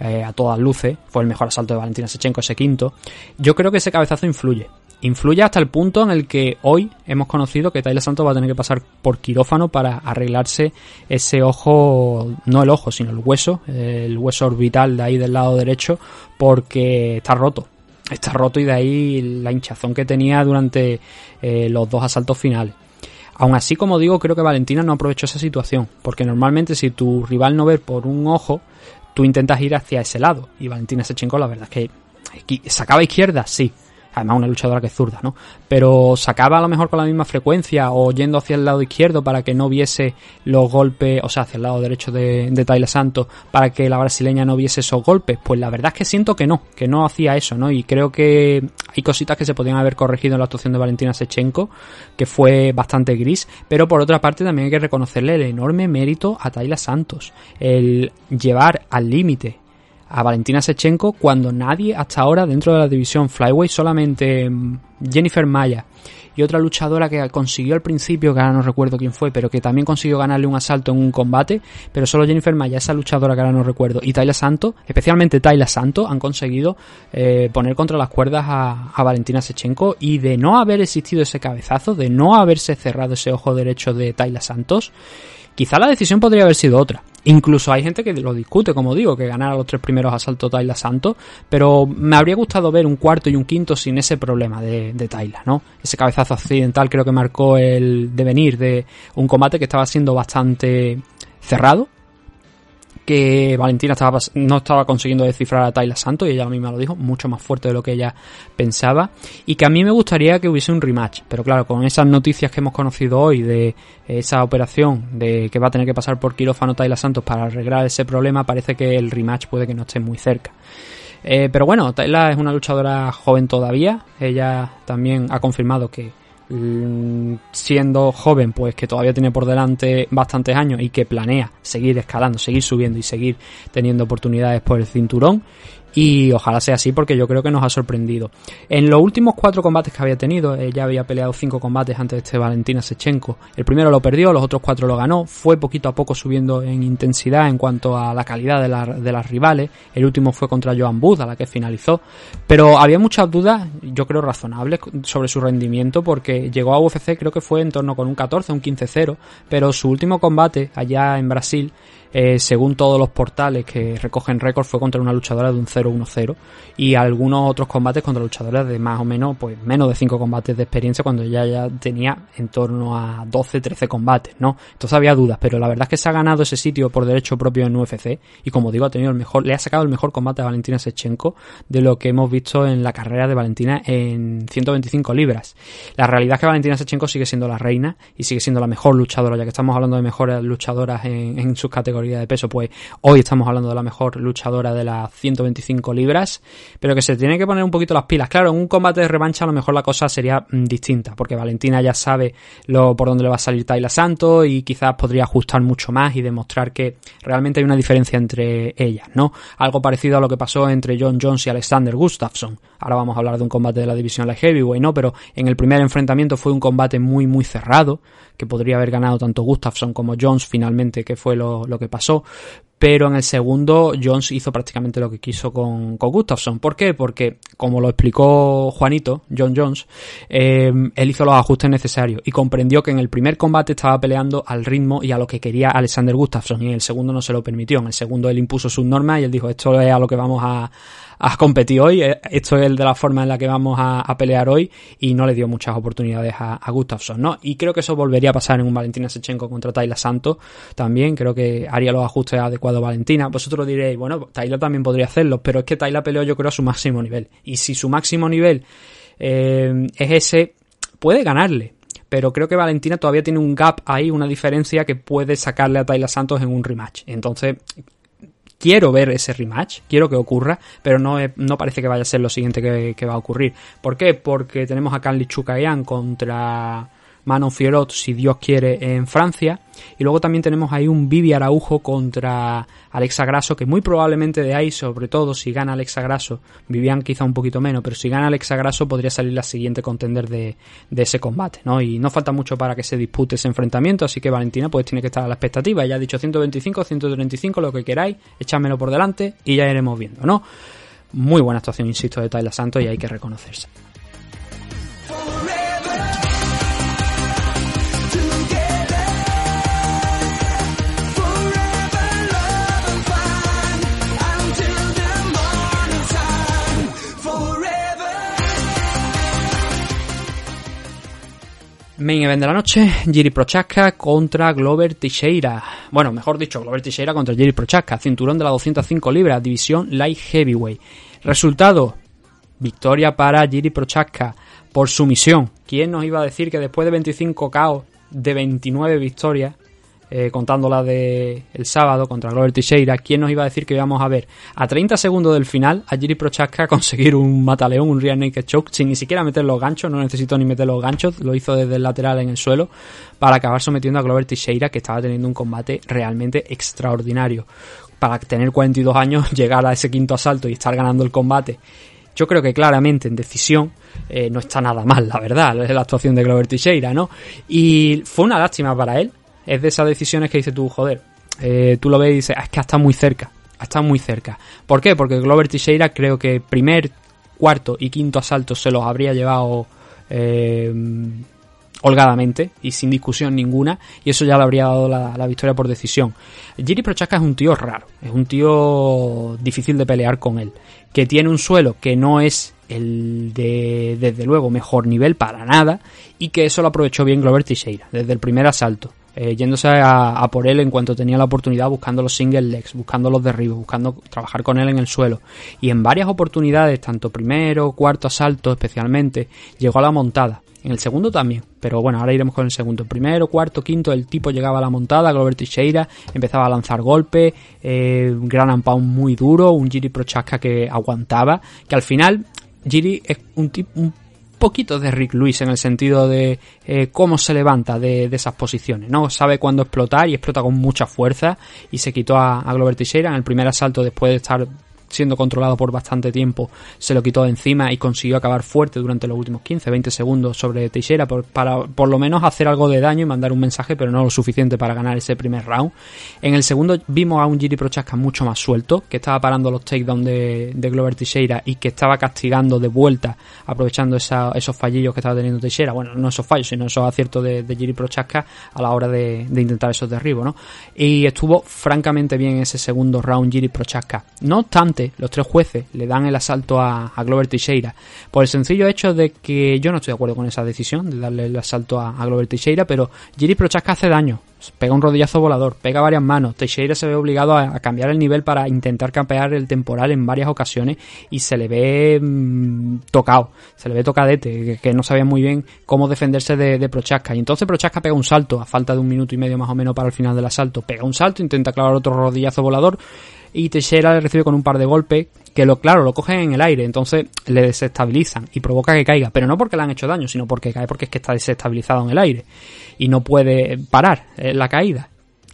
eh, a todas luces, fue el mejor asalto de Valentina Sechenko ese quinto, yo creo que ese cabezazo influye, influye hasta el punto en el que hoy hemos conocido que Tyler Santos va a tener que pasar por quirófano para arreglarse ese ojo, no el ojo, sino el hueso, el hueso orbital de ahí del lado derecho, porque está roto. Está roto y de ahí la hinchazón que tenía durante eh, los dos asaltos finales. Aún así, como digo, creo que Valentina no aprovechó esa situación, porque normalmente si tu rival no ve por un ojo, tú intentas ir hacia ese lado. Y Valentina se chingó, la verdad es que sacaba izquierda, sí, además una luchadora que es zurda, ¿no? Pero sacaba a lo mejor con la misma frecuencia o yendo hacia el lado izquierdo para que no viese los golpes, o sea, hacia el lado derecho de, de Tyler Santos, para que la brasileña no viese esos golpes. Pues la verdad es que siento que no, que no hacía eso, ¿no? Y creo que hay cositas que se podían haber corregido en la actuación de Valentina Sechenko, que fue bastante gris, pero por otra parte también hay que reconocerle el enorme mérito a Tyler Santos, el llevar al límite a Valentina Sechenko cuando nadie hasta ahora dentro de la división Flyweight, solamente mm, Jennifer Maya y otra luchadora que consiguió al principio, que ahora no recuerdo quién fue, pero que también consiguió ganarle un asalto en un combate, pero solo Jennifer Maya, esa luchadora que ahora no recuerdo, y Tayla Santo, especialmente Tayla Santo, han conseguido eh, poner contra las cuerdas a, a, Valentina Sechenko y de no haber existido ese cabezazo, de no haberse cerrado ese ojo derecho de Tayla Santos, quizá la decisión podría haber sido otra. Incluso hay gente que lo discute, como digo, que ganara los tres primeros asaltos Tayla Santos, pero me habría gustado ver un cuarto y un quinto sin ese problema de, de Tayla, ¿no? Ese cabezazo accidental creo que marcó el devenir de un combate que estaba siendo bastante cerrado, que Valentina no estaba consiguiendo descifrar a Tayla Santos y ella misma lo dijo, mucho más fuerte de lo que ella pensaba. Y que a mí me gustaría que hubiese un rematch, pero claro, con esas noticias que hemos conocido hoy de esa operación de que va a tener que pasar por quirófano Tayla Santos para arreglar ese problema, parece que el rematch puede que no esté muy cerca. Eh, pero bueno, Tayla es una luchadora joven todavía, ella también ha confirmado que siendo joven, pues que todavía tiene por delante bastantes años y que planea seguir escalando, seguir subiendo y seguir teniendo oportunidades por el cinturón y ojalá sea así porque yo creo que nos ha sorprendido. En los últimos cuatro combates que había tenido, ella había peleado cinco combates antes de este Valentina Sechenko. El primero lo perdió, los otros cuatro lo ganó, fue poquito a poco subiendo en intensidad en cuanto a la calidad de, de las rivales. El último fue contra Joan Booth, a la que finalizó. Pero había muchas dudas, yo creo razonables, sobre su rendimiento porque llegó a UFC creo que fue en torno con un 14, un 15-0, pero su último combate allá en Brasil eh, según todos los portales que recogen récords, fue contra una luchadora de un 0-1-0 y algunos otros combates contra luchadoras de más o menos, pues menos de 5 combates de experiencia cuando ella ya tenía en torno a 12-13 combates, ¿no? Entonces había dudas, pero la verdad es que se ha ganado ese sitio por derecho propio en UFC y como digo, ha tenido el mejor, le ha sacado el mejor combate a Valentina Sechenko de lo que hemos visto en la carrera de Valentina en 125 libras. La realidad es que Valentina Sechenko sigue siendo la reina y sigue siendo la mejor luchadora, ya que estamos hablando de mejores luchadoras en, en sus categorías de peso, pues hoy estamos hablando de la mejor luchadora de las 125 libras, pero que se tiene que poner un poquito las pilas. Claro, en un combate de revancha a lo mejor la cosa sería mm, distinta, porque Valentina ya sabe lo por dónde le va a salir Tayla Santos y quizás podría ajustar mucho más y demostrar que realmente hay una diferencia entre ellas, ¿no? Algo parecido a lo que pasó entre John Jones y Alexander Gustafsson. Ahora vamos a hablar de un combate de la división light heavyweight, ¿no? Pero en el primer enfrentamiento fue un combate muy muy cerrado, que podría haber ganado tanto Gustafsson como Jones finalmente, que fue lo, lo que pasó. Pero en el segundo, Jones hizo prácticamente lo que quiso con, con Gustafsson. ¿Por qué? Porque, como lo explicó Juanito, John Jones, eh, él hizo los ajustes necesarios y comprendió que en el primer combate estaba peleando al ritmo y a lo que quería Alexander Gustafsson y en el segundo no se lo permitió. En el segundo él impuso sus normas y él dijo, esto es a lo que vamos a, a competir hoy, eh, esto es de la forma en la que vamos a, pelear hoy y no le dio muchas oportunidades a, a, Gustafsson, ¿no? Y creo que eso volvería a pasar en un Valentina Sechenko contra Tayla Santos también, creo que haría los ajustes adecuados Valentina. Vosotros diréis, bueno, Tayla también podría hacerlo, pero es que Tayla peleó yo creo a su máximo nivel. Y si su máximo nivel eh, es ese, puede ganarle pero creo que Valentina todavía tiene un gap ahí, una diferencia que puede sacarle a Tayla Santos en un rematch. Entonces, quiero ver ese rematch, quiero que ocurra, pero no, no parece que vaya a ser lo siguiente que, va a ocurrir. ¿Por qué? Porque tenemos a Canli Chukayan contra Manon Fiorot, si Dios quiere, en Francia. Y luego también tenemos ahí un Vivi Araujo contra Alexa Grasso, que muy probablemente de ahí, sobre todo si gana Alexa Grasso, Vivian quizá un poquito menos, pero si gana Alexa Grasso podría salir la siguiente contender de, ese combate, ¿no? Y no falta mucho para que se dispute ese enfrentamiento, así que Valentina pues tiene que estar a la expectativa. Ya ha dicho 125, 135, lo que queráis, échamelo por delante y ya iremos viendo, ¿no? Muy buena actuación, insisto, de Tyler Santos y hay que reconocerse. Main event de la noche, Jiri Prochaska contra Glover Teixeira. Bueno, mejor dicho, Glover Teixeira contra Jiri Prochaska, cinturón de la 205 libras, división Light Heavyweight. Resultado, victoria para Jiri Prochaska por sumisión. ¿Quién nos iba a decir que después de 25 KO de 29 victorias, eh, contando la de el sábado contra Glover Teixeira, ¿quién nos iba a decir que íbamos a ver a 30 segundos del final a Jiri Prochaska <laughs> conseguir un mataleón, un rear naked choke, sin ni siquiera meter los ganchos, no necesitó ni meter los ganchos, lo hizo desde el lateral en el suelo, para acabar sometiendo a Glover Teixeira, que estaba teniendo un combate realmente extraordinario para tener 42 años, <laughs> llegar a ese quinto asalto y estar ganando el combate. Yo creo que claramente en decisión eh, no está nada mal, la verdad, <laughs> la actuación de Glover Teixeira, ¿no? Y fue una lástima para él. Es de esas decisiones que dice tú, joder, eh, tú lo ves y dices, ah, es que está muy cerca, está muy cerca. ¿Por qué? Porque Glover Teixeira creo que primer, cuarto y quinto asalto se los habría llevado eh, holgadamente y sin discusión ninguna, y eso ya le habría dado la, victoria por decisión. Jiri Prochaska es un tío raro, es un tío difícil de pelear con él, que tiene un suelo que no es el de, desde luego, mejor nivel para nada, y que eso lo aprovechó bien Glover Teixeira, desde el primer asalto. Eh, yéndose a, por él en cuanto tenía la oportunidad, buscando los single legs, buscando los derribos, buscando trabajar con él en el suelo. Y en varias oportunidades, tanto primero, cuarto asalto especialmente, llegó a la montada. En el segundo también, pero bueno, ahora iremos con el segundo. Primero, cuarto, quinto, el tipo llegaba a la montada, Glover Teixeira empezaba a lanzar golpes, eh, gran pound muy duro, un Giri Prochaska que aguantaba, que al final Giri es un, tipo, un poquito de Rick Lewis en el sentido de eh, cómo se levanta de, esas posiciones, ¿no? Sabe cuándo explotar y explota con mucha fuerza y se quitó a, a Glover Teixeira en el primer asalto después de estar siendo controlado por bastante tiempo, se lo quitó de encima y consiguió acabar fuerte durante los últimos 15-20 segundos sobre Teixeira por, para por lo menos hacer algo de daño y mandar un mensaje, pero no lo suficiente para ganar ese primer round. En el segundo vimos a un Giri Prochaska mucho más suelto, que estaba parando los takedowns de, de Glover Teixeira y que estaba castigando de vuelta, aprovechando esos fallillos que estaba teniendo Teixeira. Bueno, no esos fallos, sino esos aciertos de, de Giri Prochaska a la hora de, intentar esos derribos, ¿no? Y estuvo francamente bien ese segundo round Giri Prochaska. No obstante, los tres jueces le dan el asalto a, Glover Teixeira. Por el sencillo hecho de que yo no estoy de acuerdo con esa decisión de darle el asalto a, Glover Teixeira, pero Giri Prochaska hace daño, pega un rodillazo volador, pega varias manos, Teixeira se ve obligado a, cambiar el nivel para intentar campear el temporal en varias ocasiones y se le ve mm, tocado, se le ve tocadete, que, no sabía muy bien cómo defenderse de, de Prochaska. Y entonces Prochaska pega un salto a falta de un minuto y medio más o menos para el final del asalto, pega un salto, intenta clavar otro rodillazo volador y Teixeira le recibe con un par de golpes que lo claro lo cogen en el aire entonces le desestabilizan y provoca que caiga. Pero no porque le han hecho daño sino porque cae porque es que está desestabilizado en el aire y no puede parar la caída.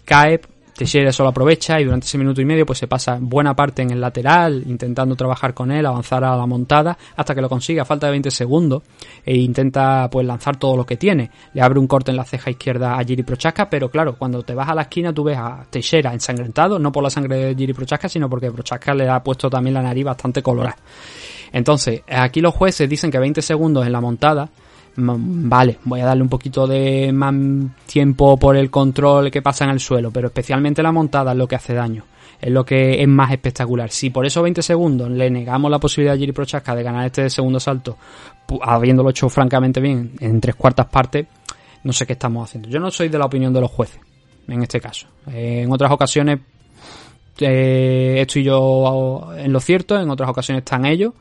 Cae Teixeira solo aprovecha y durante ese minuto y medio pues se pasa buena parte en el lateral intentando trabajar con él, avanzar a la montada hasta que lo consigue a falta de 20 segundos e intenta pues lanzar todo lo que tiene. Le abre un corte en la ceja izquierda a Giri Prochaska, pero claro, cuando te vas a la esquina tú ves a Teixeira ensangrentado, no por la sangre de Giri Prochaska, sino porque Prochaska le ha puesto también la nariz bastante colorada. Entonces, aquí los jueces dicen que 20 segundos en la montada vale, voy a darle un poquito de más tiempo por el control que pasa en el suelo, pero especialmente la montada es lo que hace daño, es lo que es más espectacular. Si por esos 20 segundos le negamos la posibilidad a Jiri Prochaska de ganar este segundo salto, habiéndolo hecho francamente bien en tres cuartas partes, no sé qué estamos haciendo. Yo no soy de la opinión de los jueces, en este caso. en otras ocasiones eh, estoy yo en lo cierto, en otras ocasiones están ellos.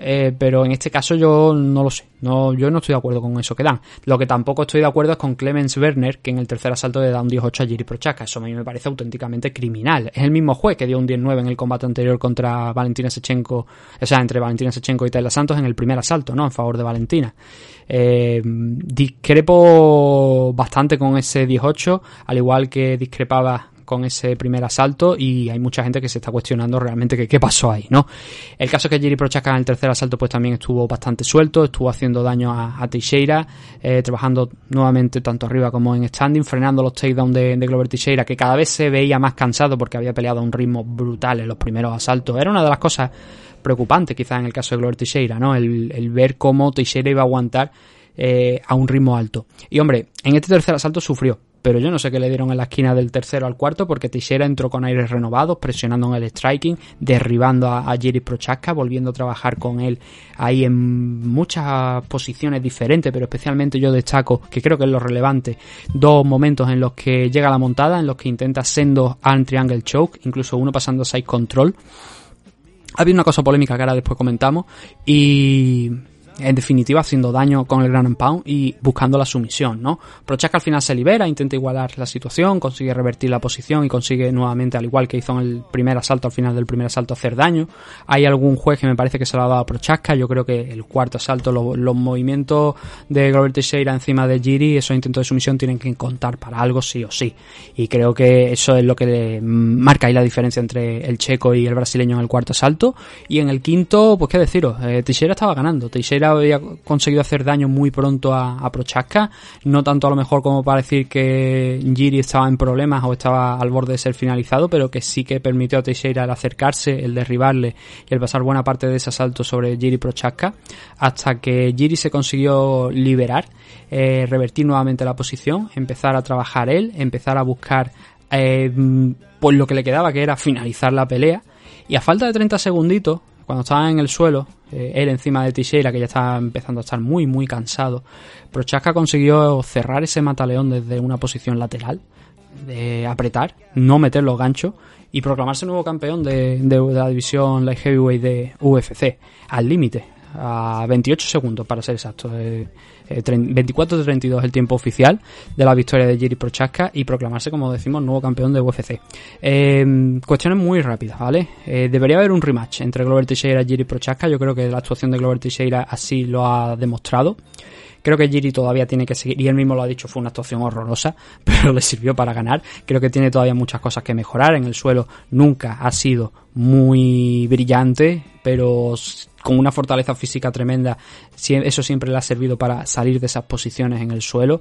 Eh, pero en este caso yo no lo sé. No, yo no estoy de acuerdo con eso que dan. Lo que tampoco estoy de acuerdo es con Clemens Werner, que en el tercer asalto le da un 18 a Jiri Prochaska. Eso a mí me parece auténticamente criminal. Es el mismo juez que dio un 19 en el combate anterior contra Valentina Sechenko, o sea, entre Valentina Sechenko y Tayla Santos en el primer asalto, ¿no? En favor de Valentina. Eh, discrepo bastante con ese 18, al igual que discrepaba con ese primer asalto y hay mucha gente que se está cuestionando realmente que qué pasó ahí, ¿no? El caso es que Jerry Prochaska en el tercer asalto pues también estuvo bastante suelto, estuvo haciendo daño a, Teixeira, eh, trabajando nuevamente tanto arriba como en standing, frenando los takedowns de, de Glover Teixeira, que cada vez se veía más cansado porque había peleado a un ritmo brutal en los primeros asaltos. Era una de las cosas preocupantes quizás en el caso de Glover Teixeira, ¿no? El, el ver cómo Teixeira iba a aguantar eh, a un ritmo alto. Y hombre, en este tercer asalto sufrió, pero yo no sé qué le dieron en la esquina del tercero al cuarto porque Teixeira entró con aires renovados, presionando en el striking, derribando a, Jerry Prochaska, volviendo a trabajar con él ahí en muchas posiciones diferentes, pero especialmente yo destaco, que creo que es lo relevante, dos momentos en los que llega la montada, en los que intenta sendo arm triangle choke, incluso uno pasando side control. Había una cosa polémica que ahora después comentamos y en definitiva haciendo daño con el Grand Pound y buscando la sumisión, ¿no? Prochaska al final se libera, intenta igualar la situación, consigue revertir la posición y consigue nuevamente, al igual que hizo en el primer asalto, al final del primer asalto, hacer daño. Hay algún juez que me parece que se lo ha dado a Prochaska, yo creo que el cuarto asalto, los movimientos de Glover Teixeira encima de Giri, esos intentos de sumisión tienen que contar para algo sí o sí. Y creo que eso es lo que marca ahí la diferencia entre el checo y el brasileño en el cuarto asalto. Y en el quinto, pues qué deciros, eh, Teixeira estaba ganando, Teixeira había conseguido hacer daño muy pronto a, a Prochaska, no tanto a lo mejor como para decir que Giri estaba en problemas o estaba al borde de ser finalizado, pero que sí que permitió a Teixeira el acercarse, el derribarle y el pasar buena parte de ese asalto sobre Giri Prochaska, hasta que Giri se consiguió liberar, eh, revertir nuevamente la posición, empezar a trabajar él, empezar a buscar eh, pues lo que le quedaba, que era finalizar la pelea, y a falta de 30 segunditos, cuando estaba en el suelo, eh, él encima de Teixeira, que ya estaba empezando a estar muy, muy cansado, Prochaska consiguió cerrar ese mataleón desde una posición lateral, de apretar, no meter los ganchos y proclamarse nuevo campeón de, la división Light Heavyweight de UFC, al límite, a 28 segundos para ser exacto. 24 de 32 el tiempo oficial de la victoria de Jiri Prochaska y proclamarse, como decimos, nuevo campeón de UFC. Eh, cuestiones muy rápidas, ¿vale? Eh, debería haber un rematch entre Glover Teixeira y Jiri Prochaska. Yo creo que la actuación de Glover Teixeira así lo ha demostrado. Creo que Jiri todavía tiene que seguir, y él mismo lo ha dicho, fue una actuación horrorosa, <laughs> pero le sirvió para ganar. Creo que tiene todavía muchas cosas que mejorar. En el suelo nunca ha sido muy brillante, pero con una fortaleza física tremenda, eso siempre le ha servido para salir de esas posiciones en el suelo.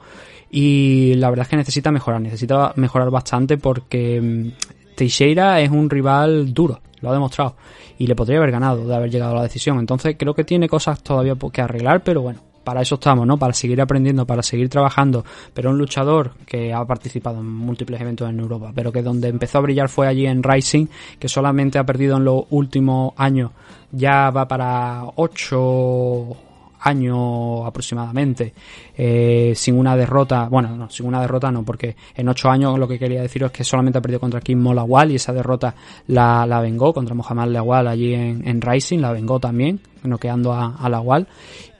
Y la verdad es que necesita mejorar, necesita mejorar bastante porque mm, Teixeira es un rival duro, lo ha demostrado. Y le podría haber ganado de haber llegado a la decisión. Entonces creo que tiene cosas todavía que arreglar, pero bueno, para eso estamos, ¿no? Para seguir aprendiendo, para seguir trabajando. Pero un luchador que ha participado en múltiples eventos en Europa, pero que donde empezó a brillar fue allí en Rising, que solamente ha perdido en los últimos años, ya va para 8 años aproximadamente, eh, sin una derrota, bueno, no, sin una derrota no, porque en 8 años lo que quería decir es que solamente ha perdido contra Kim Molawal y esa derrota la, la vengó contra Mohamed Lawal allí en, en Rising, la vengó también, noqueando a, a Lawal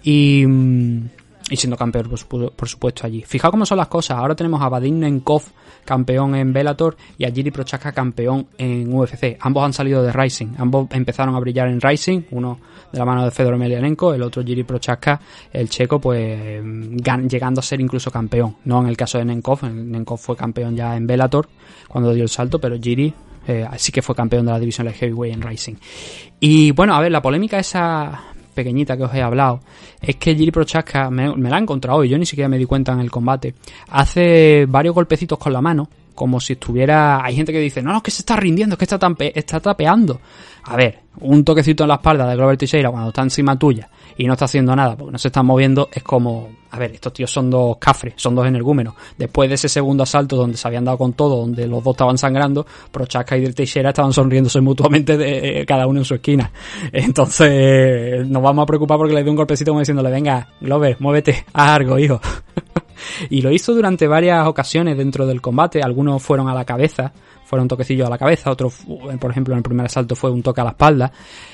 y, mm, y siendo campeón, por, supuesto, allí. Fijaos cómo son las cosas. Ahora tenemos a Vadim Nenkov, campeón en Bellator, y a Jiri Prochaska, campeón en UFC. Ambos han salido de Rising. Ambos empezaron a brillar en Rising. Uno de la mano de Fedor Emelianenko, el otro Jiri Prochaska, el checo, pues llegando a ser incluso campeón. No en el caso de Nenkov. Nenkov fue campeón ya en Bellator cuando dio el salto, pero Jiri eh, sí que fue campeón de la división de heavyweight en Rising. Y bueno, a ver, la polémica esa pequeñita que os he hablado, es que Jiri Prochaska me, la ha encontrado y yo ni siquiera me di cuenta en el combate. Hace varios golpecitos con la mano, como si estuviera. Hay gente que dice, no, no, es que se está rindiendo, es que está, está tapeando. A ver, un toquecito en la espalda de Glover Teixeira cuando está encima tuya y no está haciendo nada porque no se está moviendo, es como, a ver, estos tíos son dos cafres, son dos energúmenos. Después de ese segundo asalto donde se habían dado con todo, donde los dos estaban sangrando, Prochaska y Teixeira estaban sonriéndose mutuamente de eh, cada uno en su esquina. <laughs> Entonces, nos vamos a preocupar porque le dio un golpecito como diciéndole, venga, Glover, muévete, haz algo, hijo. <laughs> y lo hizo durante varias ocasiones dentro del combate, algunos fueron a la cabeza, fueron toquecillos a la cabeza, otro, por ejemplo, en el primer asalto fue un toque a la espalda.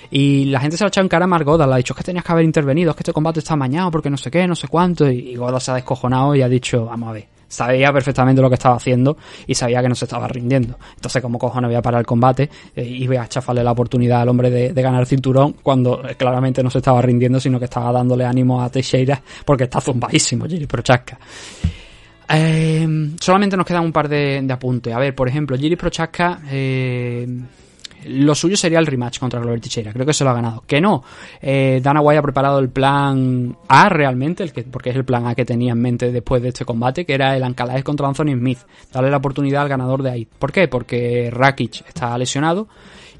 Y la gente se ha echado en cara a Mark le ha dicho que tenías que haber intervenido, es que este combate está amañado porque no sé qué, no sé cuánto. Y Goda se ha descojonado y ha dicho, vamos a ver, sabía perfectamente lo que estaba haciendo y sabía que no se estaba rindiendo. Entonces, como cojones voy a parar el combate eh, y voy a chafarle la oportunidad al hombre de, ganar el cinturón cuando eh, claramente no se estaba rindiendo, sino que estaba dándole ánimo a Teixeira porque está zumbadísimo, Jerry Prochaska. Eh, solamente nos quedan un par de, apuntes. A ver, por ejemplo, Giri Prochaska. Eh, lo suyo sería el rematch contra Glover Teixeira. Creo que se lo ha ganado. Que no. Eh, Dana White ha preparado el plan A realmente, el que, porque es el plan A que tenía en mente después de este combate, que era el Ancalaes contra Anthony Smith. Darle la oportunidad al ganador de ahí. ¿Por qué? Porque Rakic está lesionado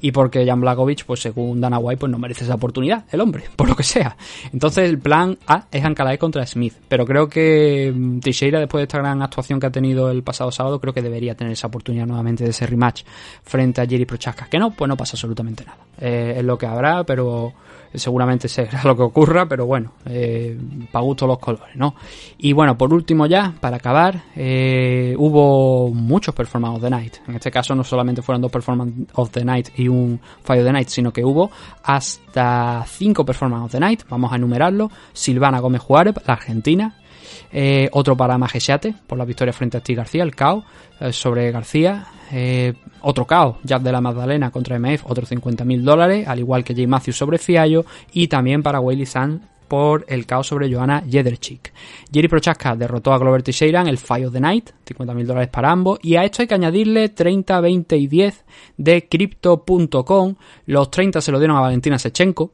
y porque Jan Blagovic, pues según Dana White, pues no merece esa oportunidad, el hombre, <laughs> por lo que sea. Entonces el plan A es Ancalae contra Smith, pero creo que mm, Teixeira, después de esta gran actuación que ha tenido el pasado sábado, creo que debería tener esa oportunidad nuevamente de ese rematch frente a Jerry Prochaska. Que no, pues no pasa absolutamente nada. Eh, es lo que habrá, pero seguramente será lo que ocurra, pero bueno, eh, para gusto los colores, ¿no? Y bueno, por último ya, para acabar, eh, hubo muchos Performance of the Night. En este caso no solamente fueron dos Performance of the Night y un Fire of the Night, sino que hubo hasta cinco Performance of the Night, vamos a enumerarlo. Silvana Gómez Juárez, la argentina, eh, otro para Majesiate, por la victoria frente a Steve García, el KO, eh, sobre García. Eh, otro KO, Jack de la Magdalena contra MF, otros 50.000 dólares, al igual que Jay Matthews sobre Fiallo. Y también para Wiley Sanz por el caos sobre Johanna Jederchik. Jerry Prochaska derrotó a Glover Teixeira en el Fight of the Night, 50.000 dólares para ambos, y a esto hay que añadirle 30, 20 y 10 de Crypto.com. Los 30 se lo dieron a Valentina Sechenko,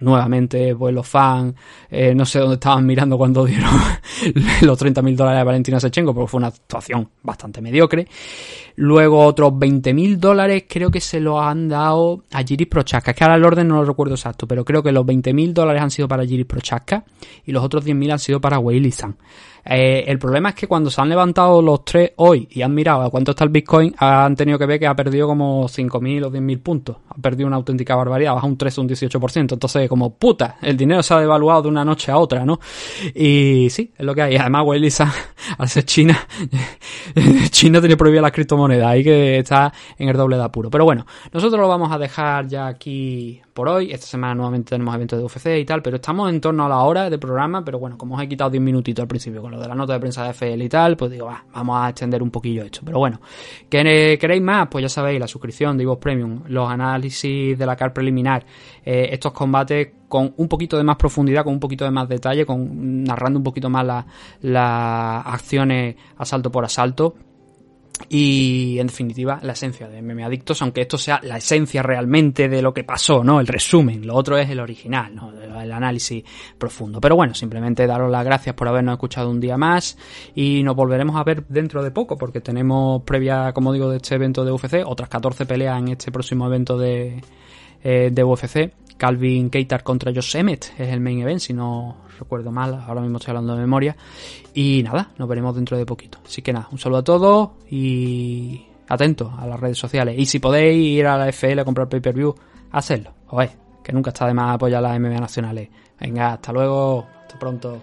nuevamente, pues los fans, eh, no sé dónde estaban mirando cuando dieron <laughs> los 30.000 dólares a Valentina Sechenko, porque fue una actuación bastante mediocre. Luego otros 20.000 dólares creo que se lo han dado a Giris Prochaska. Que ahora el orden no lo recuerdo exacto, pero creo que los 20.000 dólares han sido para Giris Prochaska y los otros 10.000 han sido para Wei San. Eh, el problema es que cuando se han levantado los tres hoy y han mirado a cuánto está el Bitcoin, han tenido que ver que ha perdido como 5.000 o 10.000 puntos. Ha perdido una auténtica barbaridad, baja un 3 o un 18%. Entonces, como puta, el dinero se ha devaluado de una noche a otra, ¿no? Y sí, es lo que hay. Además, Wei <laughs> al ser China, <laughs> China tiene prohibida la criptomoneda, ahí que está en el doble de apuro. Pero bueno, nosotros lo vamos a dejar ya aquí por hoy. Esta semana nuevamente tenemos eventos de UFC y tal, pero estamos en torno a la hora de programa. Pero bueno, como os he quitado 10 minutitos al principio con lo de la nota de prensa de FL y tal, pues digo, vamos a extender un poquillo esto. Pero bueno, ¿queréis más? Pues ya sabéis, la suscripción de Ivo's Premium, los análisis de la car preliminar, eh, estos combates con un poquito de más profundidad, con un poquito de más detalle, con narrando un poquito más las acciones asalto por asalto y en definitiva la esencia de MMA Adictos, aunque esto sea la esencia realmente de lo que pasó, ¿no? El resumen, lo otro es el original, ¿no? El análisis profundo. Pero bueno, simplemente daros las gracias por habernos escuchado un día más y nos volveremos a ver dentro de poco porque tenemos previa, como digo, de este evento de UFC, otras 14 peleas en este próximo evento de, eh, de UFC. Calvin Keitar contra Josh Emmett es el main event, si no recuerdo mal, ahora mismo estoy hablando de memoria. Y nada, nos veremos dentro de poquito. Así que nada, un saludo a todos y atentos a las redes sociales. Y si podéis ir a la FL a comprar pay-per-view, hacedlo. Oye, que nunca está de más apoyar a las MMA nacionales. Venga, hasta luego, hasta pronto.